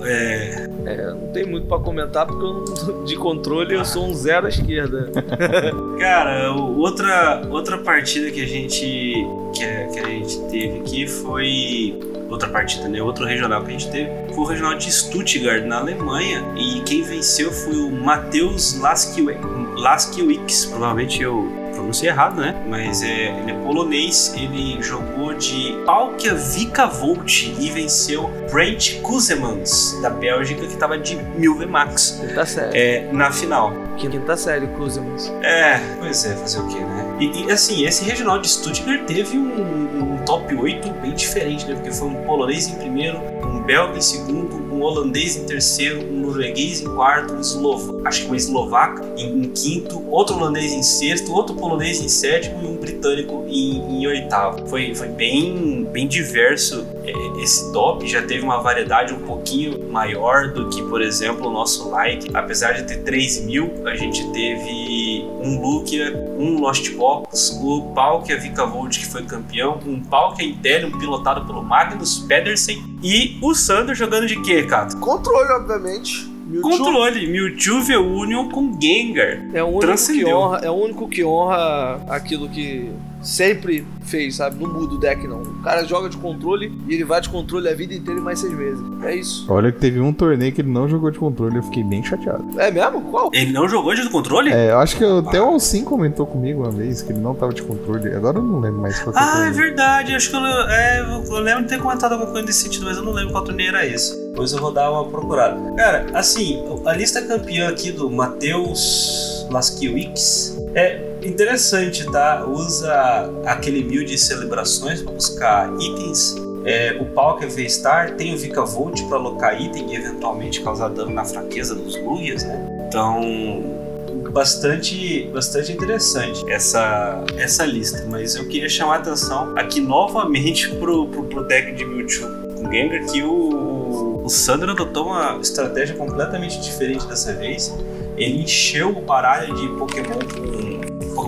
É, É, não tem muito pra comentar porque eu de controle eu sou um zero à esquerda. cara, outra, outra partida que a gente que a, que a gente teve aqui foi outra partida, né? Outro regional que a gente teve foi o regional de Stuttgart na Alemanha e quem venceu foi o Matheus Laskiewicz. Laskiewicz, provavelmente eu pronunciei errado, né? Mas é, ele é polonês, ele jogou de Palkia Vikavolt e venceu Brent Kuzemans da Bélgica que tava de 1000 VMAX Quinta série. é, na final. Quinta série, Kuzmas. É, pois é, fazer o quê, né? E, e, assim, esse regional de Stuttgart teve um, um top 8 bem diferente, né? Porque foi um polonês em primeiro, um belga em segundo, um holandês em terceiro, um norueguês em quarto, um eslovo, acho que um eslovaco em, em quinto, outro holandês em sexto, outro polonês em sétimo e um britânico em, em oitavo. Foi, foi bem, bem diverso é, esse top, já teve uma variedade um pouquinho maior do que, por exemplo, o nosso like. Apesar de ter 3 mil, a gente teve um Lukia, um Lost Box, o Palkia Vikavolt que foi campeão, um Palkia Intelium pilotado pelo Magnus Pedersen e o Sander jogando de quê, Cato? Controle, obviamente. Mewtwo Controle, Mewtwo V-Union com Gengar. é o único que honra, é o único que honra aquilo que sempre fez, sabe? Não muda o deck não. O cara joga de controle e ele vai de controle a vida inteira e mais seis meses. É isso. Olha que teve um torneio que ele não jogou de controle, eu fiquei bem chateado. É mesmo? Qual? Ele não jogou de controle? É, eu acho que eu- até o Alcim comentou comigo uma vez que ele não tava de controle. Agora eu não lembro mais qual que Ah, é foi. verdade. Acho que eu, é, eu lembro de ter comentado alguma coisa nesse sentido, mas eu não lembro qual torneio era esse. Depois eu vou dar uma procurada. Cara, assim, a lista campeã aqui do Matheus Laskiewicz é interessante, tá? Usa aquele mil de celebrações para buscar itens. É, o Palkia V-Star tem o Vikavolt para alocar item e eventualmente causar dano na fraqueza dos Lugias, né? Então, bastante, bastante interessante essa, essa lista, mas eu queria chamar a atenção aqui novamente pro, pro, pro deck de Mewtwo com Gengar, que o, o Sandro adotou uma estratégia completamente diferente dessa vez. ele encheu o baralho de Pokémon com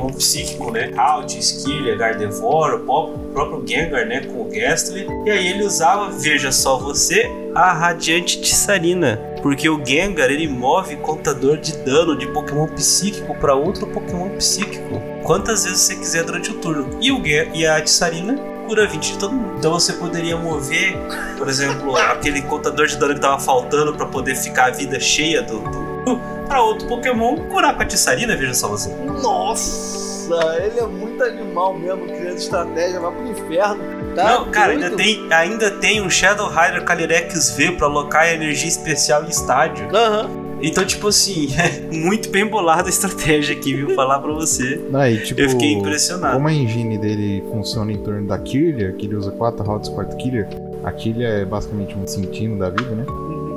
Pokémon psíquico, né? Halt, Skirlia, Gardevoir, o próprio Gengar, né? Com o Gastly. E aí ele usava, veja só você, a Radiante Tissarina. Porque o Gengar ele move contador de dano de Pokémon psíquico para outro Pokémon psíquico. Quantas vezes você quiser durante o turno. E, o, e a Tissarina cura 20 de todo mundo. Então você poderia mover, por exemplo, aquele contador de dano que tava faltando para poder ficar a vida cheia do, do para outro Pokémon curar com a Tissarina, veja só você. Nossa, ele é muito animal mesmo, criando estratégia, vai pro inferno. Tá Não, cara, ainda tem, ainda tem um Shadow Rider Calyrex V pra alocar energia especial em estádio. Aham. Uhum. Então, tipo assim, é muito bem bolada a estratégia aqui, viu? Falar pra você. Aí, tipo, eu fiquei impressionado. Como a engine dele funciona em torno da Kirlia, que ele usa 4 routes, 4 Killer, a Kirlia é basicamente um Cintino da vida, né?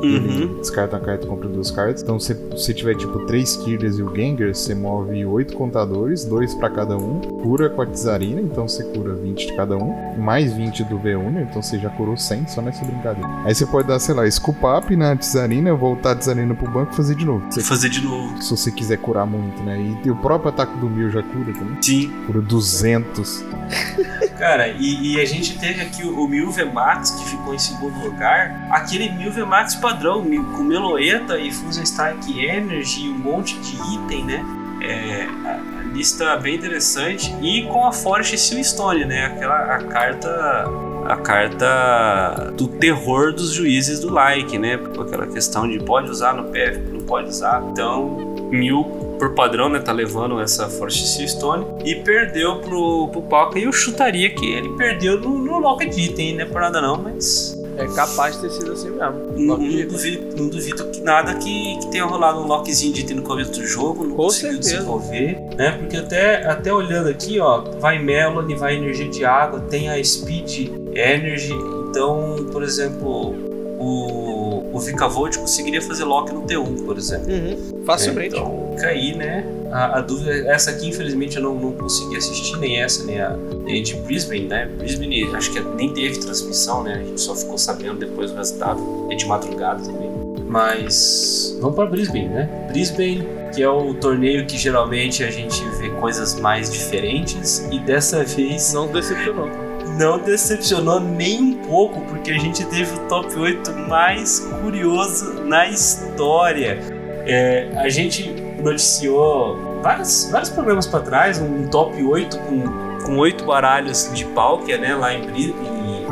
Uhum. descarta uma carta e compra duas cartas. Então, se você tiver tipo três Killers e o Gengar, você move oito contadores, dois para cada um. Cura com a Tizarina, então você cura 20 de cada um. Mais 20 do V1, então você já curou 100 só nessa brincadeira. Aí você pode dar, sei lá, Scoop Up na Tizarina, voltar a Tizarina pro banco e fazer de novo. Você fazer de novo. Se você quiser curar muito, né? E o próprio ataque do Mil já cura também. Sim. Cura 200. Cara, e, e, a gente teve aqui o, o Milve Max, que ficou em segundo lugar. Aquele Milve Max padrão, com Meloeta e Fusion Strike Energy, um monte de item, né? É, a lista bem interessante. E com a Forest Stone, né? Aquela a carta a carta do terror dos juízes do like, né? Aquela questão de pode usar no PF, não pode usar. Então, mil por padrão, né? Tá levando essa Force Stone e perdeu pro, pro Palca. E eu chutaria que ele perdeu no, no Lock de item, né? Por nada não, mas. É capaz de ter sido assim mesmo. Não, não duvido, não duvido que nada que, que, tenha rolado um lockzinho de item no começo do jogo, não Com conseguiu certeza. desenvolver, né? Porque até, até olhando aqui, ó, vai Melody, vai energia de água, tem a Speed Energy. Então, por exemplo, o, o Vicavolt conseguiria fazer lock no T1, por exemplo. Uhum. Facilmente. É, então, aí, né? A, a, dúvida, essa aqui, infelizmente, eu não, não consegui assistir, nem essa, nem a, nem a de Brisbane, né? Brisbane, acho que nem teve transmissão, né? A gente só ficou sabendo depois do resultado. É de madrugada também. Mas vamos para Brisbane, né? Brisbane, que é o torneio que geralmente a gente vê coisas mais diferentes, e dessa vez. Não decepcionou não decepcionou nem um pouco, porque a gente teve o top 8 mais curioso na história. É, a gente noticiou vários, vários programas para trás, um top 8 com, com 8 baralhos de Palkia, né, lá em Brisbane,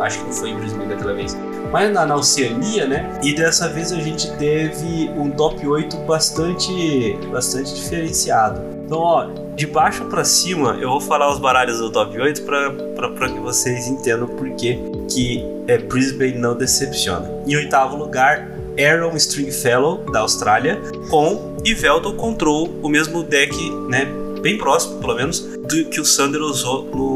acho que não foi em Brisbane daquela vez, mas na, na, Oceania, né? E dessa vez a gente teve um top 8 bastante, bastante diferenciado. Então, ó, de baixo para cima, eu vou falar os baralhos do top 8 para que vocês entendam por que, que é, Brisbane não decepciona. Em oitavo lugar, Aaron Stringfellow, da Austrália, com Ivelto Control, o mesmo deck, né? Bem próximo, pelo menos, do que o Sander usou no,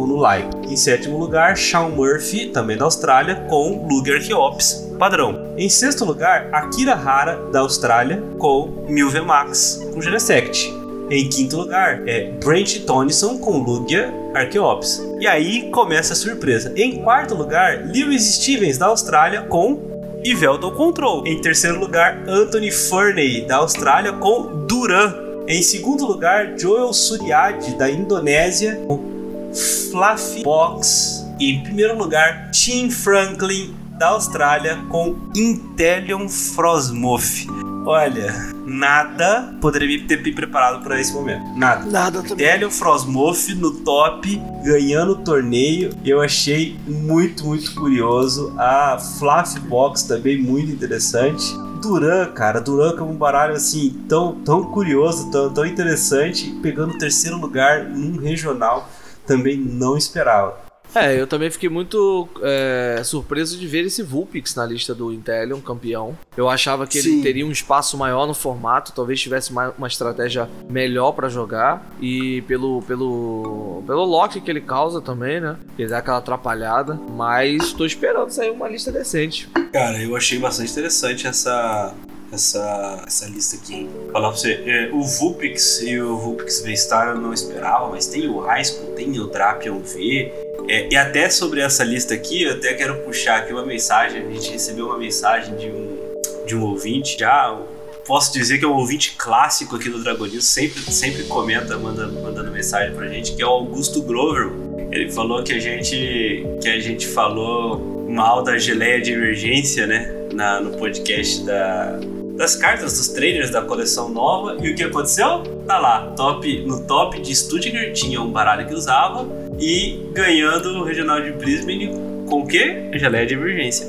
Em sétimo lugar, Sean Murphy, também da Austrália, com Luger Ops padrão. Em sexto lugar, Akira Hara, da Austrália, com Milve Max, com Genesect. Em quinto lugar é Brent Tonison com Lugia Archeops. E aí começa a surpresa. Em quarto lugar, Lewis Stevens da Austrália com Iveldo Control. Em terceiro lugar, Anthony Furney da Austrália com Duran. Em segundo lugar, Joel Suryadi da Indonésia com Fluffy Box. E em primeiro lugar, Tim Franklin da Austrália com Intellion Frosmoth. Olha, nada poderia ter me preparado para esse momento. Nada. Nada também. Hélio Frosmoth no top, ganhando o torneio. Eu achei muito, muito curioso. A Fluff Box também muito interessante. Duran, cara, Duran é um baralho assim tão, tão curioso, tão, tão interessante, pegando o terceiro lugar num regional, também não esperava. É, eu também fiquei muito é, surpreso de ver esse Vulpix na lista do Intelion, campeão. Eu achava que Sim. ele teria um espaço maior no formato, talvez tivesse uma, uma estratégia melhor para jogar. E pelo, pelo, pelo lock que ele causa também, né? Ele dá aquela atrapalhada. Mas tô esperando sair uma lista decente. Cara, eu achei bastante interessante essa, essa, essa lista aqui. Falar pra você, é, o Vulpix e o Vulpix V-Star eu não esperava, mas tem o Raisco, tem o Drapion V, é, e até sobre essa lista aqui, eu até quero puxar aqui uma mensagem. A gente recebeu uma mensagem de um, de um ouvinte já posso dizer que é um ouvinte clássico aqui do Dragonil, sempre, sempre comenta, manda, mandando mensagem pra gente, que é o Augusto Grover. Ele falou que a gente, que a gente falou mal da geleia de emergência, né? Na, no podcast da, das cartas dos trailers da coleção nova. E o que aconteceu? Tá lá, top, no top de Stuttgart tinha um baralho que usava e ganhando o Regional de Brisbane com o quê? Geleia de emergência.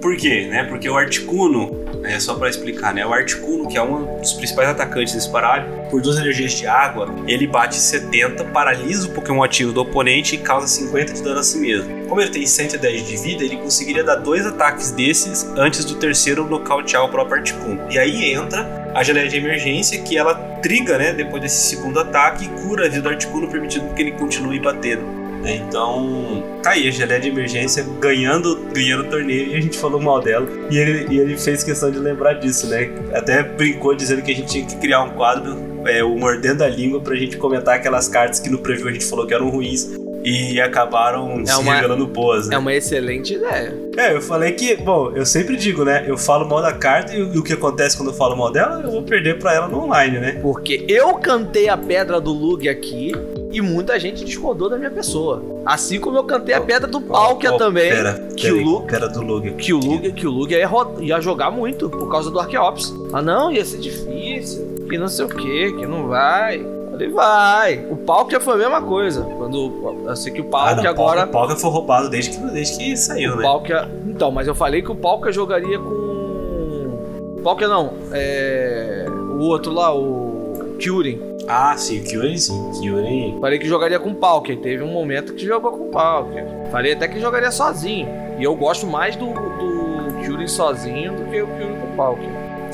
Por quê? Né? Porque o Articuno, é só para explicar, né? O Articuno, que é um dos principais atacantes desse baralho, por duas energias de água, ele bate 70, paralisa o Pokémon ativo do oponente e causa 50 de dano a si mesmo. Como ele tem 110 de vida, ele conseguiria dar dois ataques desses antes do terceiro nocautear o próprio Articuno. E aí entra a geleia de emergência, que ela triga, né, depois desse segundo ataque e cura a vida do Articuno, permitindo que ele continue batendo. Né? Então, tá aí a geleia de emergência ganhando, ganhando o torneio e a gente falou mal dela. E ele, e ele fez questão de lembrar disso, né? Até brincou dizendo que a gente tinha que criar um quadro, é, o Mordendo a Língua, pra gente comentar aquelas cartas que no preview a gente falou que eram ruins e acabaram É se uma- revelando boas, né? É uma excelente ideia. É, eu falei que, bom, eu sempre digo, né? Eu falo mal da carta e o, que acontece quando eu falo mal dela, eu vou perder pra ela no online, né? Porque eu cantei a pedra do Lug aqui e muita gente discordou da minha pessoa. Assim como eu cantei a pedra do Palkia Ó, ó, também. Pera, que o Luke- Pera do Lug. Que o Lug, que o Lug ia, ia jogar muito por causa do Archeops. Ah não, ia ser difícil, que não sei o que, que não vai. Falei, vai. O Palkia foi a mesma coisa. Quando eu sei que o Ah, Palkia não, agora. Palkia, Palkia foi roubado desde que, desde que saiu, O né? Palkia. Então, mas eu falei que o Palkia jogaria com. Palkia não, é. O outro lá, o. Kyurem. Ah, sim, o Kyurem sim. Kyurem. Falei que jogaria com o Palkia. e Teve um momento que jogou com o Palkia. Falei até que jogaria sozinho. E eu gosto mais do, do sozinho do que o Kyurem com o Palkia.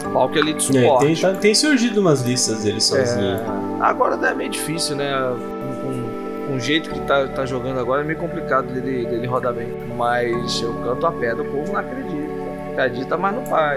O Palkia ali de É, suporte. tem, tá- tem surgido umas listas dele sozinho. É, agora é meio difícil, né? Com, com- com o jeito que tá, tá jogando agora é meio complicado dele, dele rodar bem. Mas eu canto a pedra, o povo não acredita. Acredita, mas não vai.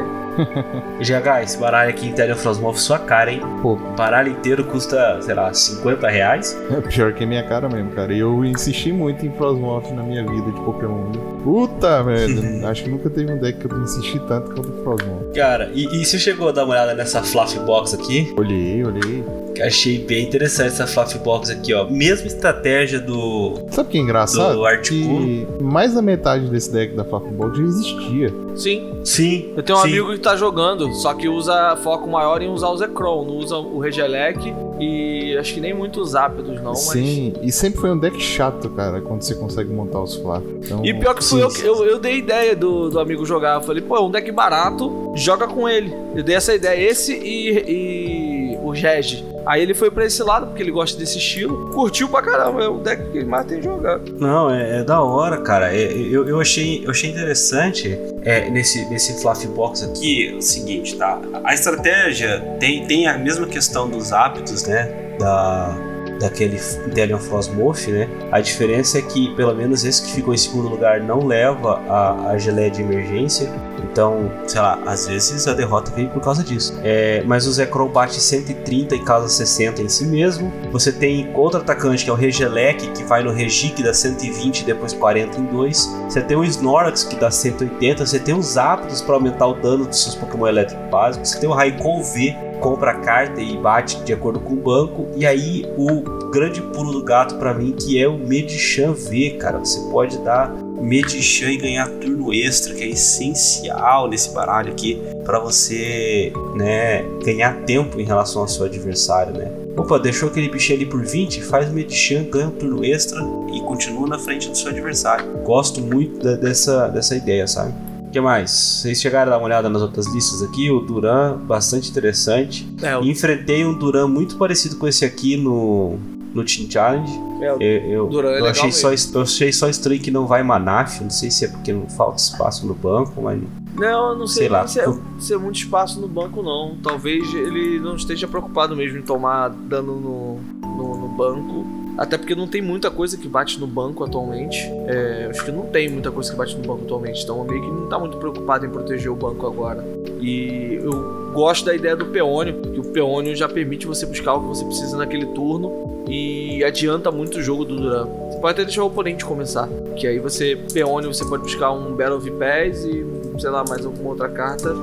GH, esse baralho aqui Interior Frostmoth sua cara, hein? Pô, O baralho inteiro custa, sei lá, 50 reais. é pior que a minha cara mesmo, cara. E eu insisti muito em Frostmoth na minha vida de Pokémon. Puta merda. Acho que nunca teve um deck que eu insisti tanto quanto o Frostmoth. Cara, e, e você chegou a dar uma olhada nessa Fluffy Box aqui? Olhei, olhei. Achei bem interessante essa Fluffy Box aqui, ó. Mesma estratégia do. Sabe o que é engraçado? Do Articuno. Que mais da metade desse deck da Fluffy Bolt já existia. Sim, Sim. eu tenho um sim. amigo que tá jogando, só que usa foco maior em usar o Zekrom, não usa o Regelec e acho que nem muito os Ápidos, não, mas. Sim, e sempre foi um deck chato, cara, quando você consegue montar os Fluffy. Então, E pior que fui eu, que- eu, eu dei ideia do, do amigo jogar. Eu falei, pô, é um deck barato, joga com ele. Eu dei essa ideia, esse e, e o Reg. Aí ele foi pra esse lado, porque ele gosta desse estilo. Curtiu pra caramba, é o deck que ele mais tem jogado. Não, é, é da hora, cara. É, eu, eu, achei, eu achei interessante é, nesse, nesse Fluffy Box aqui é o seguinte, tá? A estratégia tem, tem a mesma questão dos hábitos, né? Da, daquele Intellion Frostmoth, né? A diferença é que, pelo menos esse que ficou em segundo lugar não leva a, a geleia de emergência. Então, sei lá, às vezes a derrota veio por causa disso. É, mas o Zekrom bate 130 e causa 60 em si mesmo. Você tem outro atacante que é o Regelec, que vai no Regi, que dá 120 e depois 40 em 2. Você tem o Snorlax, que dá 180. Você tem os Aptos para aumentar o dano dos seus Pokémon elétricos básicos. Você tem o Raikou V, compra a carta e bate de acordo com o banco. E aí, o grande pulo do gato para mim, que é o Medichan V, cara. Você pode dar Medichan e ganhar turno extra, que é essencial nesse baralho aqui para você, né, ganhar tempo em relação ao seu adversário, né? Opa, deixou aquele bichinho ali por 20, faz o Medichan, ganha um turno extra e continua na frente do seu adversário. Gosto muito da- dessa, dessa ideia, sabe? O que mais? Vocês chegaram a dar uma olhada nas outras listas aqui? O Duran, bastante interessante. É, o, Enfrentei um Duran muito parecido com esse aqui no, no Team Challenge. é, Eu, eu, Duran é eu achei, só, mesmo. eu achei só estranho que não vai Manaf. Não sei se é porque não falta espaço no banco, mas. Não, eu não sei, Sei lá. se, é, se é muito espaço no banco, não. Talvez ele não esteja preocupado mesmo em tomar dano no, no, no banco. Até porque não tem muita coisa que bate no banco atualmente. É, acho que não tem muita coisa que bate no banco atualmente. Então meio que não tá muito preocupado em proteger o banco agora. E eu gosto da ideia do peônio, que o peônio já permite você buscar o que você precisa naquele turno e adianta muito o jogo do Duran. Você pode até deixar o oponente começar, que aí você, peônio, você pode buscar um Battle of Pass e, sei lá, mais alguma outra carta,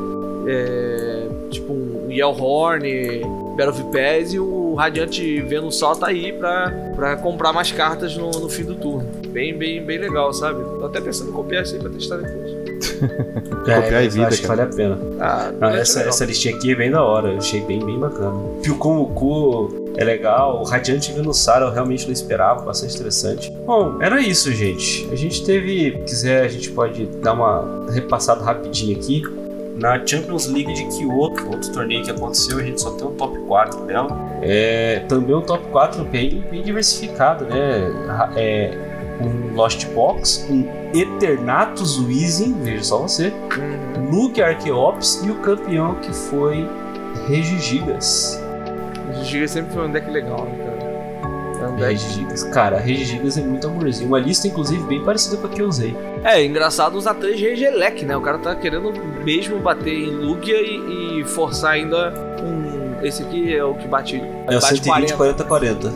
é, tipo um Yellhorn, Battle of Pass e o Radiante Venusaur tá aí pra, pra comprar mais cartas no, no fim do turno. Bem, bem, bem legal, sabe? Tô até pensando em copiar isso aí pra testar depois. Copiar é, em vida, acho que cara. vale a pena. Ah, Não, é essa, legal. essa listinha aqui é bem da hora, eu achei bem, bem bacana. Pyukomoku é legal, o Radiante Venusaur eu realmente não esperava, bastante interessante. Bom, era isso, gente. A gente teve, se quiser, a gente pode dar uma repassada rapidinho aqui. Na Champions League de Kyoto, outro torneio que aconteceu, a gente só tem um top 4 dela. É também um top 4 bem, bem diversificado, né? É um Lost Box, um Eternatus Weezing, veja só você, Uhum. Luke Archeops e o campeão que foi Regigigas. O Giga sempre foi um deck legal, né, cara? É um deck. Regigigas. Cara, Regigigas é muito amorzinho. Uma lista, inclusive, bem parecida com a que eu usei. É, engraçado usar três Regelec, né? O cara tá querendo mesmo bater em Lugia e, e forçar ainda um. Esse aqui é o que bate. É o bate 120, 40, 40.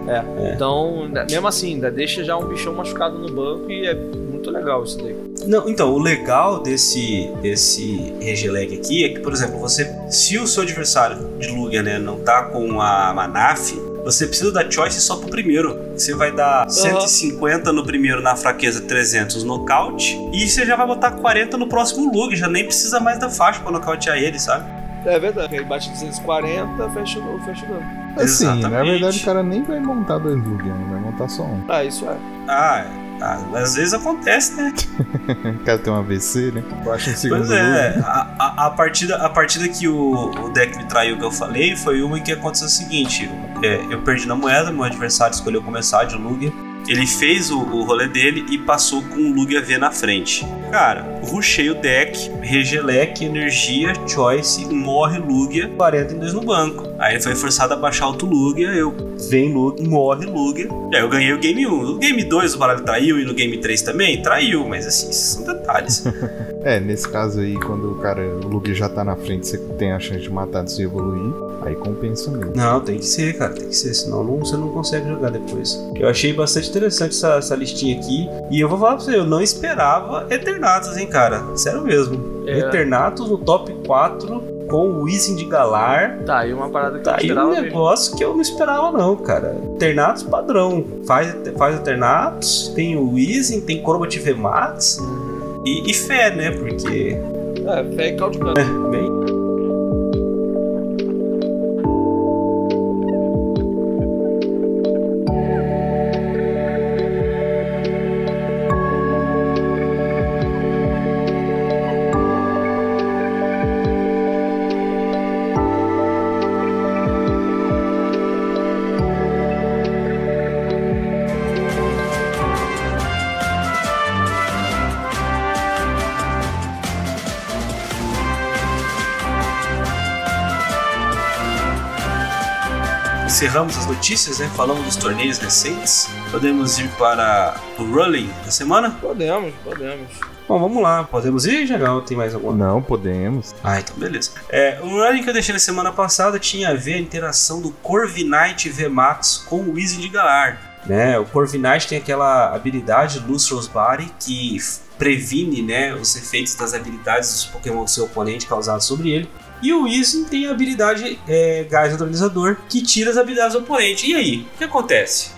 Então, ainda- mesmo assim, ainda deixa já um bichão machucado no banco e é muito legal isso daí. Não, então, o legal desse, desse Regeleg aqui é que, por exemplo, você, se o seu adversário de Lugia, né, não tá com a Manaf, você precisa dar choice só pro primeiro. Você vai dar 150 no primeiro na fraqueza 300 nocaute e você já vai botar 40 no próximo Lugia, já nem precisa mais da faixa pra nocautear ele, sabe? É verdade. Aí bate 240, fecha o fecha o dano. Assim, na verdade o cara nem vai montar dois Lugia, né? vai montar só um. Ah, isso é. Ah, ah, às vezes acontece, né? O cara tem um AVC, né? Baixa um segundo Pois é, a, a, a partida, a partida que o, o deck me traiu que eu falei foi uma em que aconteceu o seguinte: é, eu perdi na moeda, meu adversário escolheu começar de Lugia. Ele fez o, o rolê dele e passou com o Lugia V na frente. Cara, rushei o deck, Regelec, energia, choice, morre Lugia, 42 no banco. Aí foi forçado a baixar outro Lugia, eu vem Lugia, morre Lugia. E aí eu ganhei o game 1. No game 2 o baralho traiu e no game 3 também? Traiu, mas assim, esses são detalhes. É, nesse caso aí, quando o cara, o Lugia já tá na frente, você tem a chance de matar antes de evoluir, aí compensa mesmo. Não, tem que ser, cara, tem que ser, senão não, você não consegue jogar depois. Eu achei bastante interessante essa, essa listinha aqui. E eu vou falar pra você, eu não esperava Eternatus, hein, cara. Sério mesmo. É. Eternatus no top 4 com o Wizzing de Galar. Tá aí uma parada que eu Tá aí esperava um mesmo. negócio que eu não esperava, não, cara. Eternatus padrão. Faz, faz Eternatus, tem o Wizzing, tem Crobat VMAX. E, e fé, né? Porque. É, fé e caldo de cano. Bem, encerramos as notícias, né? Falamos dos torneios recentes. Podemos ir para o Rolling da semana? Podemos, podemos. Bom, vamos lá. Podemos ir, Jagão? Tem mais alguma? Não, podemos. Ah, então beleza. É, o running que eu deixei na semana passada tinha a ver a interação do Corviknight VMAX com o de Galar. Né? O Corviknight tem aquela habilidade Lustrous Body que previne né, os efeitos das habilidades dos Pokémon do seu oponente causados sobre ele. E o Weezing tem a habilidade é, Gás Neutralizador que tira as habilidades do oponente. E aí, o que acontece?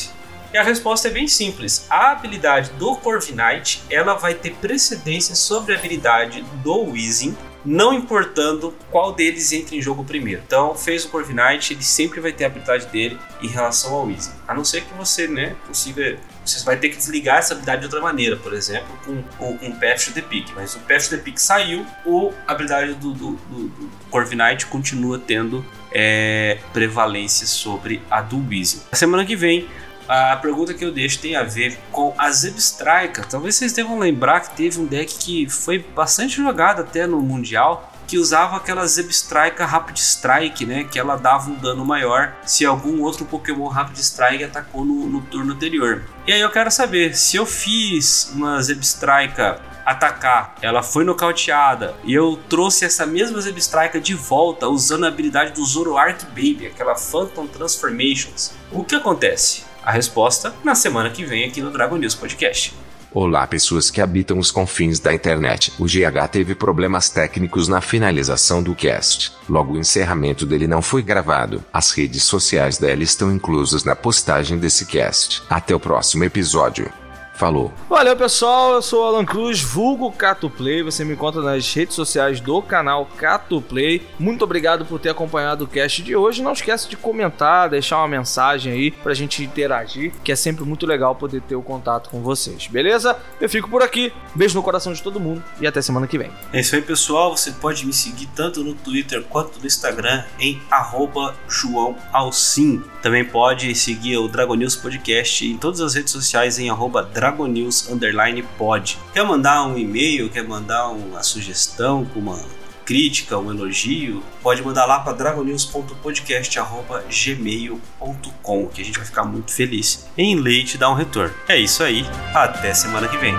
E a resposta é bem simples. A habilidade do Corviknight, ela vai ter precedência sobre a habilidade do Weezing, não importando qual deles entra em jogo primeiro. Então, fez o Corviknight, ele sempre vai ter a habilidade dele em relação ao Weezing. A não ser que você, né, consiga... Você vai ter que desligar essa habilidade de outra maneira, por exemplo, com, com, com o Path to the Peak. Mas o Path to the Peak saiu, ou a habilidade do, do, do, do Corviknight continua tendo é, prevalência sobre a do Weezing. Na semana que vem, a pergunta que eu deixo tem a ver com a Zebstrika. Talvez vocês devam lembrar que teve um deck que foi bastante jogado até no Mundial, que usava aquela Zebstrika Rapid Strike, né? Que ela dava um dano maior se algum outro Pokémon Rapid Strike atacou no, no turno anterior. E aí eu quero saber, se eu fiz uma Zebstrika atacar, ela foi nocauteada e eu trouxe essa mesma Zebstrika de volta usando a habilidade do Zoroark Baby, aquela Phantom Transformations. O que acontece? A resposta na semana que vem aqui no Dragon News Podcast. Olá, pessoas que habitam os confins da internet. O GH teve problemas técnicos na finalização do cast. Logo, o encerramento dele não foi gravado. As redes sociais dela estão inclusas na postagem desse cast. Até o próximo episódio. Falou. Valeu, pessoal. Eu sou o Alan Cruz, vulgo Cato Play. Você me encontra nas redes sociais do canal Cato Play. Muito obrigado por ter acompanhado o cast de hoje. Não esquece de comentar, deixar uma mensagem aí pra gente interagir, que é sempre muito legal poder ter o contato com vocês. Beleza? Eu fico por aqui. Beijo no coração de todo mundo e até semana que vem. É isso aí, pessoal. Você pode me seguir tanto no Twitter quanto no Instagram em João Alcim. Também pode seguir o Dragon News Podcast em todas as redes sociais em arroba Dragonews Underline Pod. Quer mandar um e-mail, quer mandar uma sugestão com uma crítica, um elogio, pode mandar lá para dragonews.podcast.gmail.com que a gente vai ficar muito feliz em ler e te dar um retorno. É isso aí, até semana que vem.